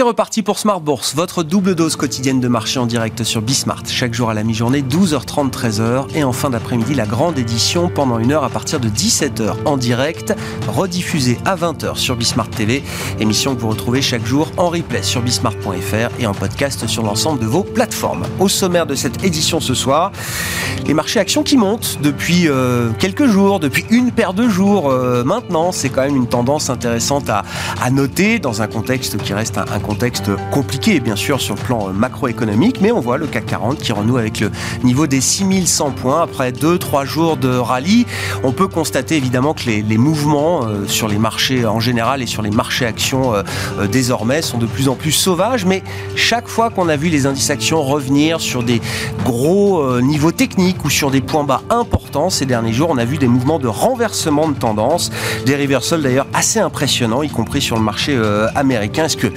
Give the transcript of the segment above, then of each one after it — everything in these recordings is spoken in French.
C'est reparti pour Smart Bourse, votre double dose quotidienne de marché en direct sur Bismart. Chaque jour à la mi-journée, 12h30, 13h. Et en fin d'après-midi, la grande édition pendant une heure à partir de 17h en direct, rediffusée à 20h sur Bismart TV. Émission que vous retrouvez chaque jour en replay sur bismart.fr et en podcast sur l'ensemble de vos plateformes. Au sommaire de cette édition ce soir, les marchés actions qui montent depuis euh, quelques jours, depuis une paire de jours euh, maintenant. C'est quand même une tendance intéressante à, noter dans un contexte qui reste un contexte compliqué, bien sûr, sur le plan euh, macroéconomique, mais on voit le CAC 40 qui renoue avec le niveau des 6100 points après 2-3 jours de rallye. On peut constater évidemment que les, mouvements euh, sur les marchés en général et sur les marchés actions euh, désormais sont de plus en plus sauvages, mais chaque fois qu'on a vu les indices actions revenir sur des gros niveaux techniques ou sur des points bas importants ces derniers jours, on a vu des mouvements de renversement de tendance, des reversals d'ailleurs assez impressionnants, y compris sur le marché américain. Est-ce que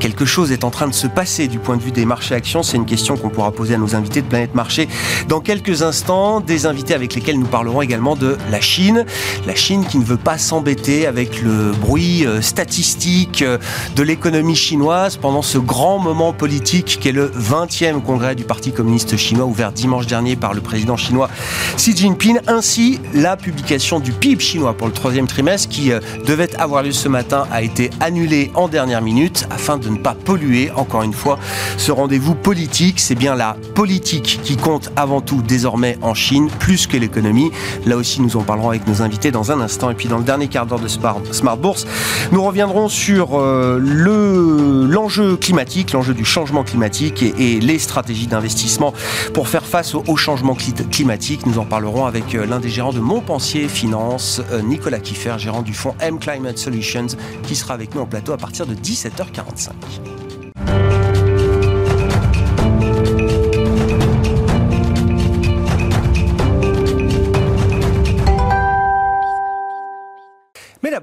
quelque chose est en train de se passer du point de vue des marchés actions C'est une question qu'on pourra poser à nos invités de Planète Marché dans quelques instants. Des invités avec lesquels nous parlerons également de la Chine. La Chine qui ne veut pas s'embêter avec le bruit euh, statistique euh, de l'économie chinoise pendant ce grand moment politique qu'est le 20e congrès du Parti communiste chinois ouvert dimanche dernier par le président chinois Xi Jinping, ainsi la publication du PIB chinois pour le troisième trimestre qui euh, devait avoir lieu ce matin a été annulée en dernière minute afin de ne pas polluer, encore une fois, ce rendez-vous politique. C'est bien la politique qui compte avant tout désormais en Chine, plus que l'économie. Là aussi, nous en parlerons avec nos invités dans un instant. Et puis, dans le dernier quart d'heure de Smart Bourse, nous reviendrons sur euh, le, l'enjeu climatique, l'enjeu du changement climatique et, les stratégies d'investissement pour faire face au, changement climatique. Nous en parlerons avec euh, l'un des gérants de Montpensier Finance, euh, Nicolas Kiffer, gérant du fonds M Climate Solutions, qui sera avec nous en plateau à partir de 17h45. Mais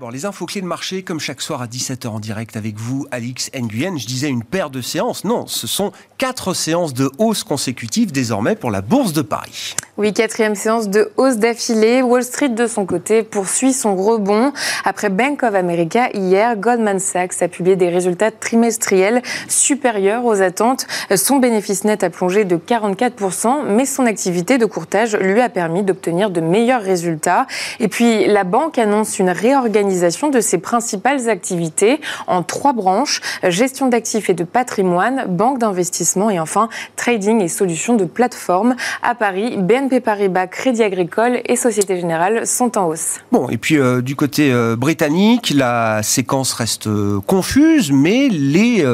d'abord, les infos clés de marché, comme chaque soir à 17h en direct avec vous, Alix Nguyen. Je disais une paire de séances. Non, ce sont quatre séances de hausse consécutives désormais pour la Bourse de Paris. Oui, quatrième séance de hausse d'affilée. Wall Street, de son côté, poursuit son rebond. Après Bank of America, hier, Goldman Sachs a publié des résultats trimestriels supérieurs aux attentes. Son bénéfice net a plongé de 44%, mais son activité de courtage lui a permis d'obtenir de meilleurs résultats. Et puis, la banque annonce une réorganisation de ses principales activités en trois branches, gestion d'actifs et de patrimoine, banque d'investissement et enfin trading et solutions de plateforme. À Paris, BNP Paribas, Crédit Agricole et Société Générale sont en hausse. Bon, et puis euh, du côté euh, britannique, la séquence reste euh, confuse, mais les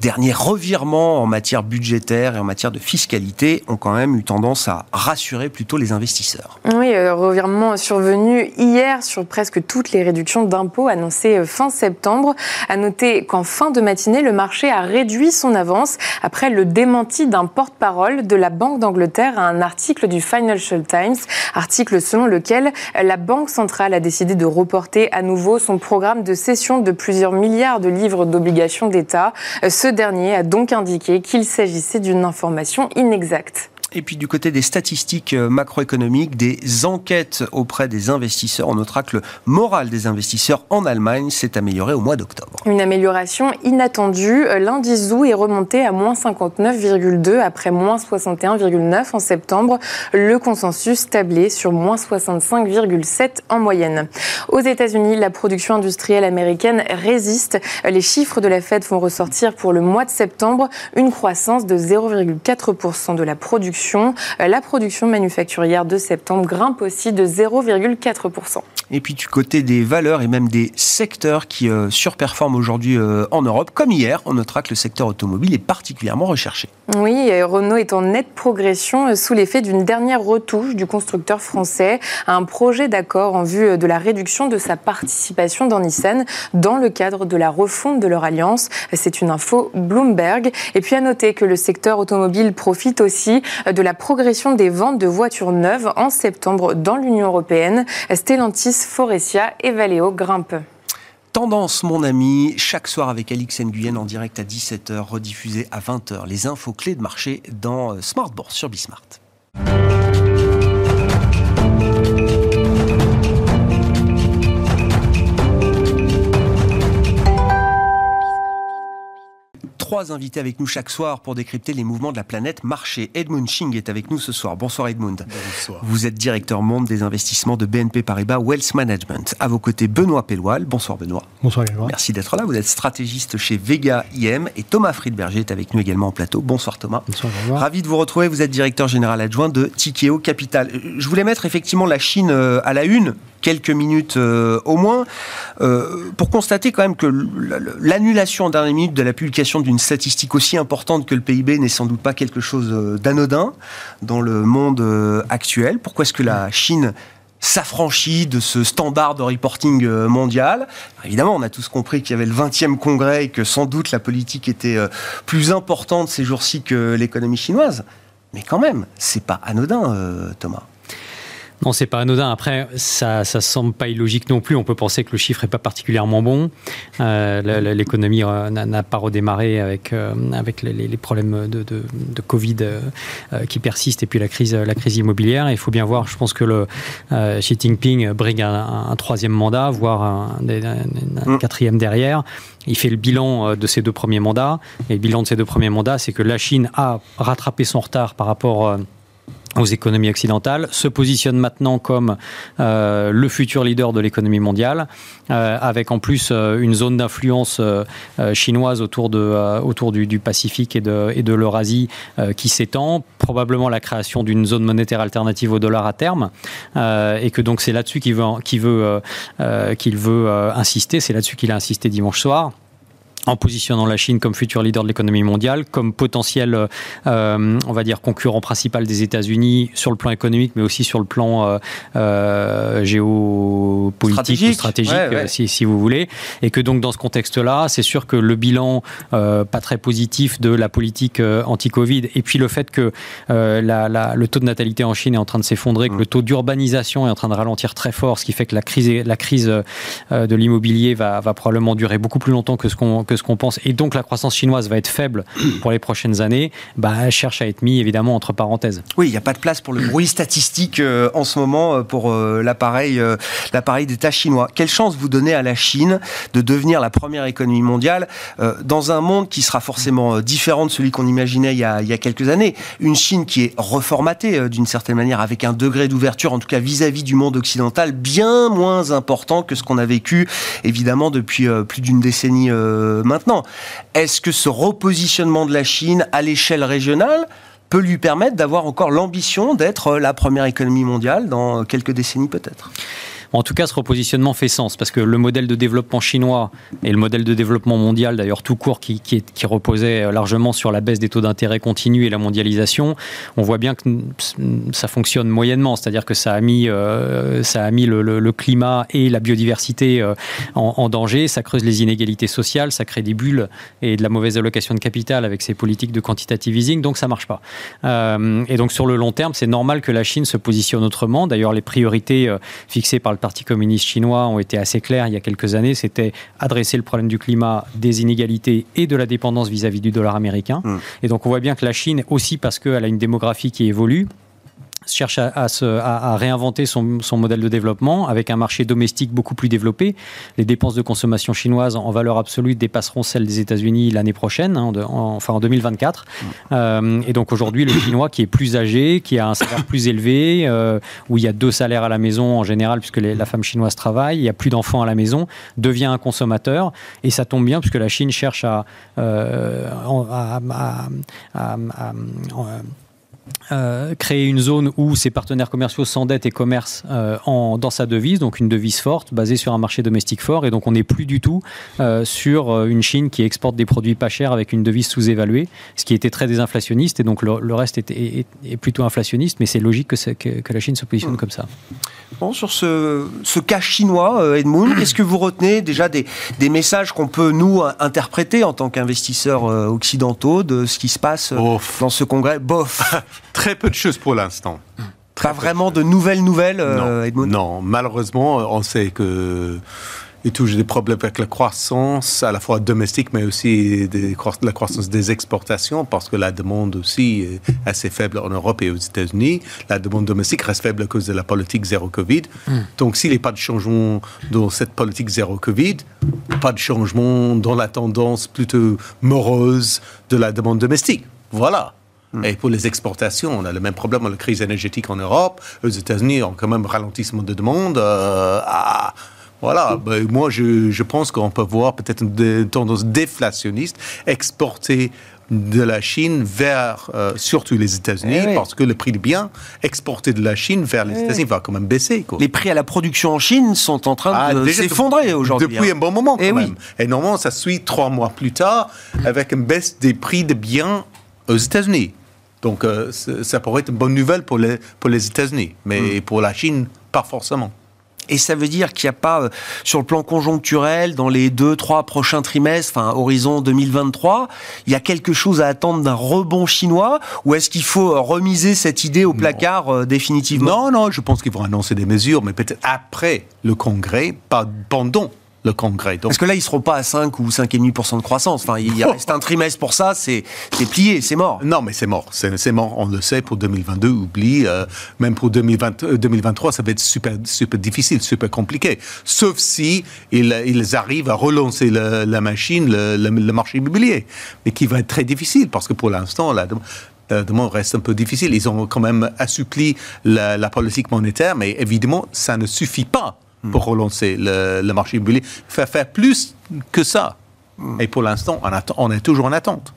derniers revirements en matière budgétaire et en matière de fiscalité ont quand même eu tendance à rassurer plutôt les investisseurs. Oui, revirement survenu hier sur presque toutes les d'impôts annoncées fin septembre. À noter qu'en fin de matinée, le marché a réduit son avance après le démenti d'un porte-parole de la Banque d'Angleterre à un article du Financial Times, article selon lequel la Banque centrale a décidé de reporter à nouveau son programme de cession de plusieurs milliards de livres d'obligations d'État. Ce dernier a donc indiqué qu'il s'agissait d'une information inexacte. Et puis du côté des statistiques euh, macroéconomiques, des enquêtes auprès des investisseurs, on notera que le moral des investisseurs en Allemagne s'est amélioré au mois d'octobre. Une amélioration inattendue. L'indice ZOO est remonté à moins 59,2 après moins 61,9 en septembre. Le consensus tablé sur moins 65,7 en moyenne. Aux États-Unis, la production industrielle américaine résiste. Les chiffres de la Fed font ressortir pour le mois de septembre une croissance de 0,4% de la production euh, la production manufacturière de septembre grimpe aussi de 0,4%. Et puis du côté des valeurs et même des secteurs qui euh, surperforment aujourd'hui euh, en Europe, comme hier, on notera que le secteur automobile est particulièrement recherché. Oui, Renault est en nette progression sous l'effet d'une dernière retouche du constructeur français à un projet d'accord en vue de la réduction de sa participation dans Nissan dans le cadre de la refonte de leur alliance. C'est une info Bloomberg. Et puis à noter que le secteur automobile profite aussi de la progression des ventes de voitures neuves en septembre dans l'Union européenne. Stellantis, Forestia et Valeo grimpent. Tendance, mon ami, chaque soir avec Alix Nguyen en direct à 17h, rediffusé à 20h. Les infos clés de marché dans euh, Smart Bourse sur Bismart. Trois invités avec nous chaque soir pour décrypter les mouvements de la planète marché. Edmund Ching est avec nous ce soir. Bonsoir Edmund. Bonsoir. Vous êtes directeur monde des investissements de BNP Paribas Wealth Management. À vos côtés, Benoît Pelloual. Bonsoir Benoît. Bonsoir Benoît. Merci d'être là. Vous êtes stratégiste chez Vega IM et Thomas Friedberger est avec nous également en plateau. Bonsoir Thomas. Bonsoir Benoît. Ravi de vous retrouver. Vous êtes directeur général adjoint de Tikeo Capital. Je voulais mettre effectivement la Chine euh, à la une quelques minutes euh, au moins, euh, pour constater quand même que l'annulation en dernière minute de la publication d'une statistique aussi importante que le PIB n'est sans doute pas quelque chose euh, d'anodin dans le monde actuel. Pourquoi est-ce que la Chine s'affranchit de ce standard de reporting mondial? Évidemment, on a tous compris qu'il y avait le 20e congrès et que sans doute la politique était plus importante ces jours-ci que l'économie chinoise. Mais quand même, c'est pas anodin, Thomas. Non, c'est pas anodin. Après, ça, ça semble pas illogique non plus. On peut penser que le chiffre est pas particulièrement bon. Euh, l'économie euh, n'a pas redémarré avec euh, avec les, problèmes de, de, Covid qui persistent et puis la crise la crise immobilière. il faut bien voir. Je pense que le Xi Jinping brigue un, troisième mandat, voire un, mm. quatrième derrière. Il fait le bilan de ses deux premiers mandats. Et le bilan de ces deux premiers mandats, c'est que la Chine a rattrapé son retard par rapport aux économies occidentales, se positionne maintenant comme euh, le futur leader de l'économie mondiale, euh, avec en plus euh, une zone d'influence chinoise autour, de, autour du, Pacifique et de, et de l'Eurasie qui s'étend, probablement la création d'une zone monétaire alternative au dollar à terme, et que donc c'est là-dessus qu'il veut, qu'il veut, qu'il veut insister, c'est là-dessus qu'il a insisté dimanche soir en positionnant la Chine comme futur leader de l'économie mondiale, comme potentiel, euh, on va dire, concurrent principal des États-Unis sur le plan économique, mais aussi sur le plan euh, euh géopolitique stratégique, ou stratégique, Si, si, vous voulez. Et que donc, dans ce contexte-là, c'est sûr que le bilan euh, pas très positif de la politique euh, anti-Covid, et puis le fait que la, la, le taux de natalité en Chine est en train de s'effondrer, que le taux d'urbanisation est en train de ralentir très fort, ce qui fait que la crise, la crise de l'immobilier va, va probablement durer beaucoup plus longtemps que ce qu'on ce qu'on pense, et donc la croissance chinoise va être faible pour les prochaines années, bah, cherche à être mis évidemment entre parenthèses. Oui, il n'y a pas de place pour le bruit statistique euh, en ce moment euh, pour euh, l'appareil l'appareil d'État chinois. Quelle chance vous donnez à la Chine de devenir la première économie mondiale dans un monde qui sera forcément différent de celui qu'on imaginait il y, a, il y, a, quelques années? Une Chine qui est reformatée d'une certaine manière avec un degré d'ouverture, en tout cas vis-à-vis -vis du monde occidental, bien moins important que ce qu'on a vécu évidemment depuis plus d'une décennie maintenant. Est-ce que ce repositionnement de la Chine à l'échelle régionale peut lui permettre d'avoir encore l'ambition d'être la première économie mondiale dans quelques décennies peut-être? En tout cas, ce repositionnement fait sens parce que le modèle de développement chinois et le modèle de développement mondial, d'ailleurs tout court, qui, reposait largement sur la baisse des taux d'intérêt continu et la mondialisation, on voit bien que ça fonctionne moyennement. C'est-à-dire que ça a mis, euh, ça a mis le, climat et la biodiversité euh, en, danger, ça creuse les inégalités sociales, ça crée des bulles et de la mauvaise allocation de capital avec ces politiques de quantitative easing, donc ça marche pas. Euh, et donc sur le long terme, c'est normal que la Chine se positionne autrement. D'ailleurs, les priorités fixées par le Parti communiste chinois ont été assez clairs il y a quelques années. C'était adresser le problème du climat, des inégalités et de la dépendance vis-à-vis du dollar américain. Mmh. Et donc on voit bien que la Chine, aussi parce qu'elle a une démographie qui évolue, cherche à, se, à, réinventer son, son, modèle de développement avec un marché domestique beaucoup plus développé. Les dépenses de consommation chinoises en valeur absolue dépasseront celles des États-Unis l'année prochaine, hein, enfin en 2024. Euh, et donc aujourd'hui, le chinois qui est plus âgé, qui a un salaire plus élevé, euh, où il y a deux salaires à la maison en général, puisque la femme chinoise travaille, il y a plus d'enfants à la maison, devient un consommateur. Et ça tombe bien, puisque la Chine cherche à, euh, euh, créer une zone où ses partenaires commerciaux s'endettent et commercent euh, en, dans sa devise, donc une devise forte basée sur un marché domestique fort. Et donc on n'est plus du tout euh, sur une Chine qui exporte des produits pas chers avec une devise sous-évaluée, ce qui était très désinflationniste. Et donc le, reste est, est, plutôt inflationniste, mais c'est logique que, que, que, la Chine se positionne mmh. comme ça. Bon, sur ce, ce cas chinois, Edmund, qu'est-ce que vous retenez déjà des, des messages qu'on peut nous interpréter en tant qu'investisseurs occidentaux de ce qui se passe dans ce congrès? Bof Très peu de choses pour l'instant. Pas vraiment de nouvelles nouvelles, euh, non, Non, malheureusement, on sait que Il y a toujours des problèmes avec la croissance, à la fois domestique, mais aussi des, la croissance des exportations, parce que la demande aussi est assez faible en Europe et aux États-Unis. La demande domestique reste faible à cause de la politique zéro Covid. Hmm. Donc, s'il n'y a pas de changement dans cette politique zéro Covid, pas de changement dans la tendance plutôt morose de la demande domestique. Voilà. Hmm. Et pour les exportations, on a le même problème dans la crise énergétique en Europe. Aux États-Unis, on a quand même ralentissement de demande. Euh, voilà, ben, moi je, je pense qu'on peut voir peut-être une tendance déflationniste, exporter de la Chine vers euh, surtout les États-Unis, eh parce que le prix du bien exporté de la Chine vers les eh États-Unis va quand même baisser. Quoi. Les prix à la production en Chine sont en train ah, de s'effondrer aujourd'hui. Depuis hein. un bon moment, eh quand même. Et normalement, ça suit trois mois plus tard avec une baisse des prix de biens aux États-Unis. Donc, euh, ça pourrait être une bonne nouvelle pour les, pour les États-Unis, mais hmm. pour la Chine, pas forcément. Et ça veut dire qu'il n'y a pas, euh, sur le plan conjoncturel, dans les deux, trois prochains trimestres, enfin horizon 2023, il y a quelque chose à attendre d'un rebond chinois Ou est-ce qu'il faut euh, remiser cette idée au placard définitivement? Non, non, je pense qu'ils vont annoncer des mesures, mais peut-être après le Congrès, pas pendant le Congrès. Parce que là, ils ne seront pas à 5 ou 5,5% de croissance. Enfin, il reste un trimestre pour ça, c'est plié, c'est mort. Non, mais c'est mort. C'est mort, on le sait, pour 2022, oublie. Euh, même pour 2020, 2023, euh, ça va être super, super difficile, super compliqué. Sauf si ils, arrivent à relancer la machine, le, marché immobilier. Mais qui va être très difficile, parce que pour l'instant, la, demande reste un peu difficile. Ils ont quand même assoupli la, la politique monétaire, mais évidemment, ça ne suffit pas. Pour relancer le, marché immobilier. Il faut faire plus que ça. Hmm. Et pour l'instant, on, on est toujours en attente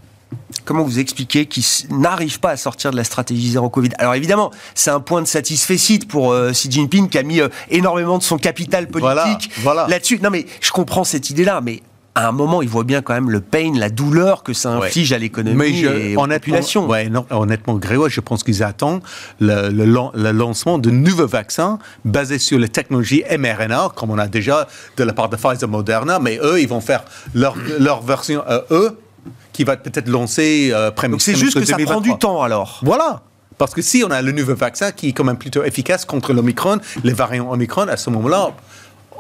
comment vous expliquez qu'ils n'arrivent pas à sortir de la stratégie zéro Covid? Alors évidemment, c'est un point de satisfait pour euh, Xi Jinping qui a mis euh, énormément de son capital politique là-dessus. Non mais je comprends cette idée-là, mais à un moment, il voit bien quand même le pain, la douleur que ça inflige à l'économie et à la population. Ouais, honnêtement, Grégoire, je pense qu'ils attendent le, le, lancement de nouveaux vaccins basés sur les technologies mRNA, comme on a déjà de la part de Pfizer Moderna, mais eux, ils vont faire leur, leur version euh, eux, qui va peut-être lancer euh, Donc c'est juste que ça prend du temps alors. Voilà. Parce que si on a le nouveau vaccin qui est quand même plutôt efficace contre l'Omicron, les variants Omicron, à ce moment-là,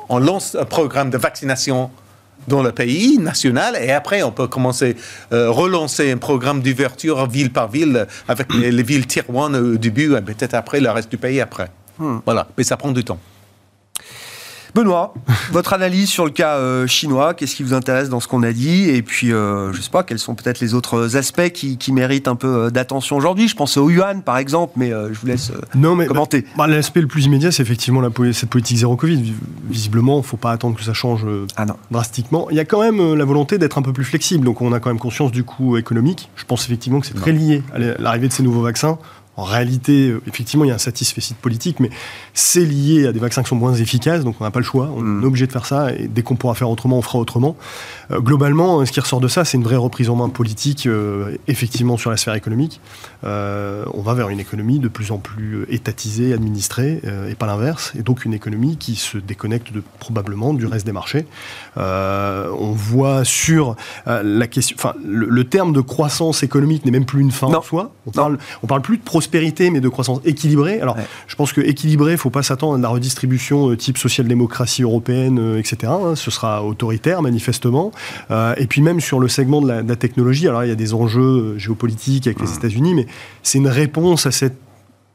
on lance un programme de vaccination dans le pays national et après on peut commencer à euh, relancer un programme d'ouverture ville par ville avec les, villes tier au début et peut-être après le reste du pays après. Hmm. Voilà, mais ça prend du temps. Benoît, votre analyse sur le cas euh, chinois, qu'est-ce qui vous intéresse dans ce qu'on a dit Et puis, euh, je ne sais pas, quels sont peut-être les autres aspects qui, méritent un peu euh, d'attention aujourd'hui? Je pense au yuan, par exemple, mais je vous laisse non, mais, commenter. Bah, L'aspect le plus immédiat, c'est effectivement la, cette politique zéro Covid. Visiblement, il ne faut pas attendre que ça change ah drastiquement. Il y a quand même la volonté d'être un peu plus flexible, donc on a quand même conscience du coût économique. Je pense effectivement que c'est très lié à l'arrivée de ces nouveaux vaccins. En réalité, euh, effectivement, il y a un satisfait politique, mais c'est lié à des vaccins qui sont moins efficaces, donc on n'a pas le choix, on mm. est obligé de faire ça, et dès qu'on pourra faire autrement, on fera autrement. Euh, globalement, ce qui ressort de ça, c'est une vraie reprise en main politique, euh, effectivement, sur la sphère économique. on va vers une économie de plus en plus étatisée, administrée, et pas l'inverse, et donc une économie qui se déconnecte de, probablement du reste des marchés. on voit sur la question, enfin, le, terme de croissance économique n'est même plus une fin en soi. On parle, on parle plus de prospérité mais de croissance équilibrée. Alors, je pense que équilibré, il ne faut pas s'attendre à la redistribution euh, type social-démocratie européenne, euh, etc. Hein. ce sera autoritaire, manifestement. Euh, et puis même sur le segment de la, de la, technologie, alors il y a des enjeux géopolitiques avec les mmh. États-Unis, mais c'est une réponse à cette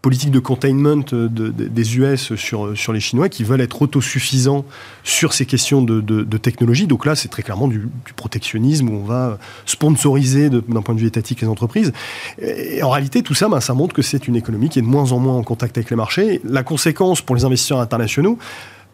politique de containment des US sur, sur les Chinois qui veulent être autosuffisants sur ces questions de, technologie. Donc là, c'est très clairement du, protectionnisme où on va sponsoriser d'un point de vue étatique les entreprises. Et en réalité, tout ça, ben, ça montre que c'est une économie qui est de moins en moins en contact avec les marchés. La conséquence pour les investisseurs internationaux,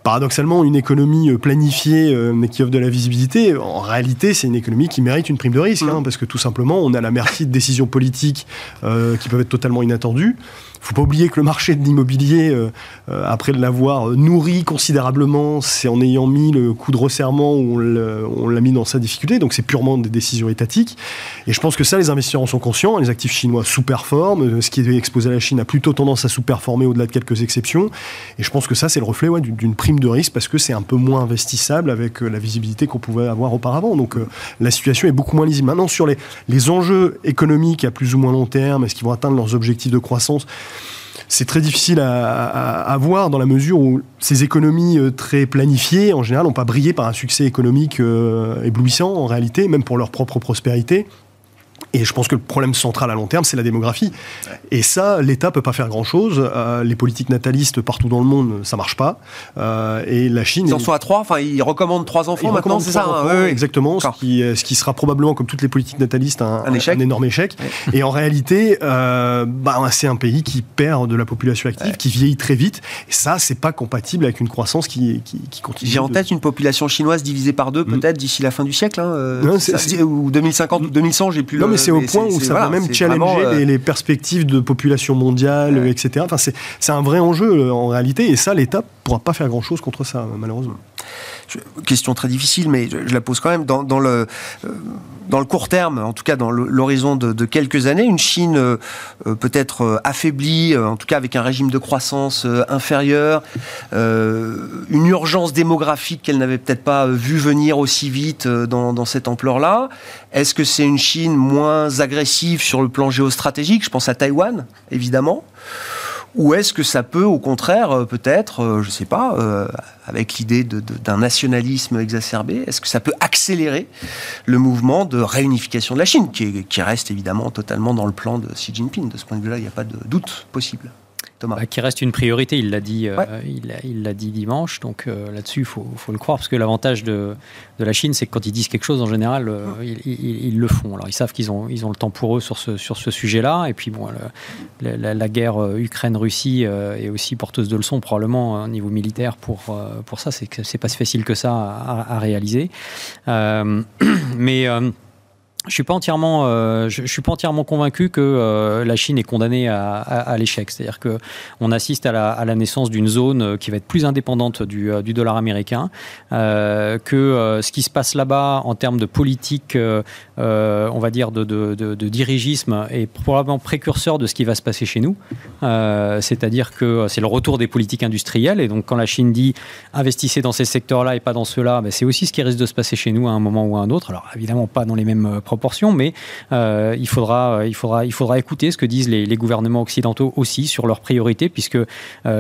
paradoxalement, une économie euh, planifiée euh, mais qui offre de la visibilité, en réalité, c'est une économie qui mérite une prime de risque, hein, mm. parce que tout simplement, on a la merci de décisions politiques euh, qui peuvent être totalement inattendues faut pas oublier que le marché de l'immobilier, euh, euh, après l'avoir nourri considérablement, c'est en ayant mis le coup de resserrement où on l'a mis dans sa difficulté. Donc c'est purement des décisions étatiques. Et je pense que ça, les investisseurs en sont conscients. Les actifs chinois sous-performent. Ce qui est exposé à la Chine a plutôt tendance à sous-performer au-delà de quelques exceptions. Et je pense que ça, c'est le reflet d'une prime de risque parce que c'est un peu moins investissable avec euh, la visibilité qu'on pouvait avoir auparavant. Donc la situation est beaucoup moins lisible. Maintenant, sur les, les enjeux économiques à plus ou moins long terme, est-ce qu'ils vont atteindre leurs objectifs de croissance? C'est très difficile à, voir dans la mesure où ces économies très planifiées, en général, n'ont pas brillé par un succès économique éblouissant en réalité, même pour leur propre prospérité. Et je pense que le problème central à long terme, c'est la démographie. Et ça, l'État peut pas faire grand-chose. Euh, les politiques natalistes partout dans le monde, ça marche pas. Euh, et la Chine... Ils en sont à trois, enfin ils recommandent trois enfants maintenant, c'est ça hein, Exactement, ce qui, ce qui, sera probablement, comme toutes les politiques natalistes, un, un, énorme échec. Et en réalité, euh, bah, c'est un pays qui perd de la population active, qui vieillit très vite. Et ça, c'est pas compatible avec une croissance qui, qui, continue. J'ai en tête une population chinoise divisée par deux, mm. peut-être d'ici la fin du siècle, hein, ou 2050 ou 2100, j'ai plus le c'est au point où ça va même challenger euh, les, perspectives de population mondiale, etc. Enfin, c'est un vrai enjeu euh, en réalité, et ça, l'État ne pourra pas faire grand-chose contre ça, malheureusement question très difficile, mais je, la pose quand même. Dans, le, euh, dans le court terme, en tout cas dans l'horizon de, quelques années, une Chine euh, euh, peut-être affaiblie, en tout cas avec un régime de croissance inférieur, une urgence démographique qu'elle n'avait peut-être pas vu venir aussi vite dans, dans cette ampleur-là. Est-ce que c'est une Chine moins agressive sur le plan géostratégique? Je pense à Taïwan, évidemment. Ou est-ce que ça peut, au contraire, euh, peut-être, euh, je ne sais pas, euh, avec l'idée d'un nationalisme exacerbé, est-ce que ça peut accélérer le mouvement de réunification de la Chine, qui, qui reste évidemment totalement dans le plan de Xi Jinping? De ce point de vue-là, il n'y a pas de doute possible. Bah, qui reste une priorité, il l'a dit, euh, il l'a dit dimanche, donc euh, là-dessus, il faut, faut, le croire, parce que l'avantage de, de, la Chine, c'est que quand ils disent quelque chose, en général, euh, ils, ils, le font. Alors, ils savent qu'ils ont, ils ont le temps pour eux sur ce, sur ce sujet-là, et puis, bon, la, guerre Ukraine-Russie est aussi porteuse de leçons, probablement, au niveau militaire, pour, pour ça. C'est pas si facile que ça à, à réaliser. mais je suis pas entièrement, euh, je, suis pas entièrement convaincu que euh, la Chine est condamnée à, l'échec. C'est-à-dire que on assiste à la, naissance d'une zone euh, qui va être plus indépendante du, dollar américain, que ce qui se passe là-bas en termes de politique, on va dire de, de, dirigisme, est probablement précurseur de ce qui va se passer chez nous. C'est-à-dire que c'est le retour des politiques industrielles. Et donc quand la Chine dit investissez dans ces secteurs-là et pas dans ceux-là, ben, c'est aussi ce qui risque de se passer chez nous à un moment ou à un autre. Alors évidemment pas dans les mêmes proportion, mais euh, il, faudra, il, faudra, il faudra écouter ce que disent les, gouvernements occidentaux aussi sur leurs priorités, puisque euh,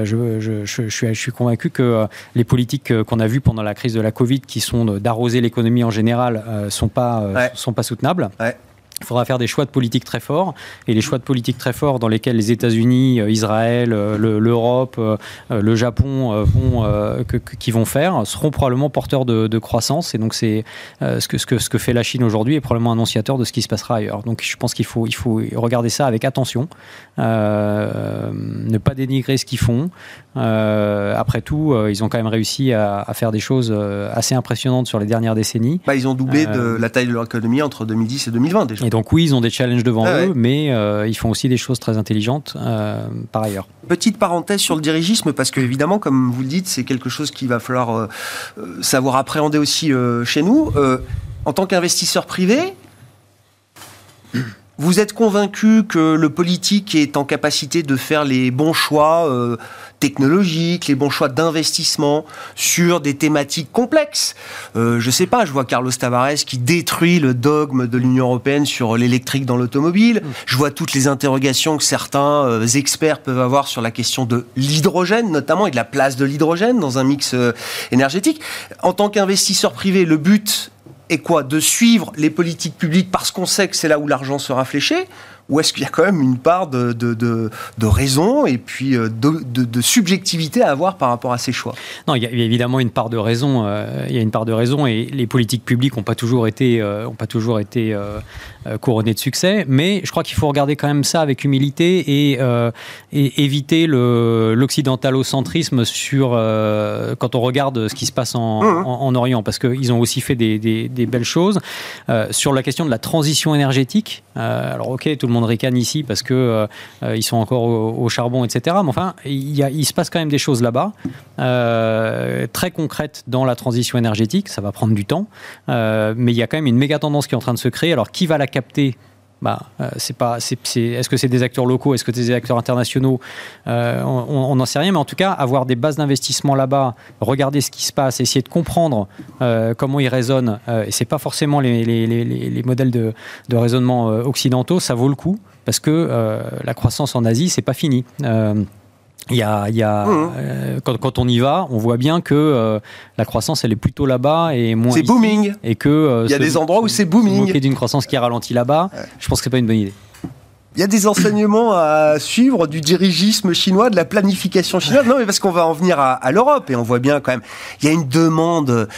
je, je, je, suis, je suis convaincu que euh, les politiques qu'on a vues pendant la crise de la Covid, qui sont d'arroser l'économie en général, sont pas, sont pas soutenables. Il faudra faire des choix de politique très forts. Et les choix de politique très forts dans lesquels les États-Unis, euh, Israël, euh, l'Europe, euh, le Japon vont, qui vont faire seront probablement porteurs de, croissance. Et donc, c'est ce, que, fait la Chine aujourd'hui est probablement annonciateur de ce qui se passera ailleurs. Donc, je pense qu'il faut, il faut regarder ça avec attention. ne pas dénigrer ce qu'ils font. Après tout, ils ont quand même réussi à, faire des choses assez impressionnantes sur les dernières décennies. Bah, ils ont doublé de la taille de leur économie entre 2010 et 2020 déjà. Et donc oui, ils ont des challenges devant ah eux, mais euh, ils font aussi des choses très intelligentes euh, par ailleurs. Petite parenthèse sur le dirigisme, parce que évidemment, comme vous le dites, c'est quelque chose qu'il va falloir euh, savoir appréhender aussi chez nous. en tant qu'investisseur privé, vous êtes convaincu que le politique est en capacité de faire les bons choix technologiques, les bons choix d'investissement sur des thématiques complexes? Euh, je sais pas, je vois Carlos Tavares qui détruit le dogme de l'Union européenne sur l'électrique dans l'automobile. Je vois toutes les interrogations que certains euh, experts peuvent avoir sur la question de l'hydrogène, notamment, et de la place de l'hydrogène dans un mix euh, énergétique. En tant qu'investisseur privé, le but est quoi De suivre les politiques publiques parce qu'on sait que c'est là où l'argent sera fléché ou est-ce qu'il y a quand même une part de, de, de, raison et puis euh, de, subjectivité à avoir par rapport à ces choix? Non, il y, a, évidemment une part de raison. Euh, il y a une part de raison et les politiques publiques n'ont pas toujours été, euh, pas toujours été couronnées de succès. Mais je crois qu'il faut regarder quand même ça avec humilité et, et éviter l'occidentalocentrisme sur quand on regarde ce qui se passe en, en, Orient, parce qu'ils ont aussi fait des, des, des belles choses sur la question de la transition énergétique. alors ok, tout le monde ricane ici parce que euh, euh, ils sont encore au, charbon, etc. Mais enfin, il, y a, il, se passe quand même des choses là-bas, euh, très concrètes dans la transition énergétique. Ça va prendre du temps, mais il y a quand même une méga tendance qui est en train de se créer. Alors, qui va la capter bah, c'est pas, c'est, est-ce que c'est des acteurs locaux, est-ce que c'est des acteurs internationaux On n'en sait rien, mais en tout cas, avoir des bases d'investissement là-bas, regarder ce qui se passe, essayer de comprendre comment ils résonnent, et c'est pas forcément les, les, les, les modèles de, de, raisonnement occidentaux, ça vaut le coup parce que la croissance en Asie, c'est pas fini. Il y a, il y a mmh. euh, quand, quand, on y va, on voit bien que euh, la croissance, elle est plutôt là-bas et moins. C'est booming. Et que euh, il y a des endroits où c'est booming. Se d'une croissance qui ralentit là-bas, je pense que c'est pas une bonne idée. Il y a des enseignements à suivre du dirigisme chinois, de la planification chinoise. Non, mais parce qu'on va en venir à, l'Europe et on voit bien quand même, il y a une demande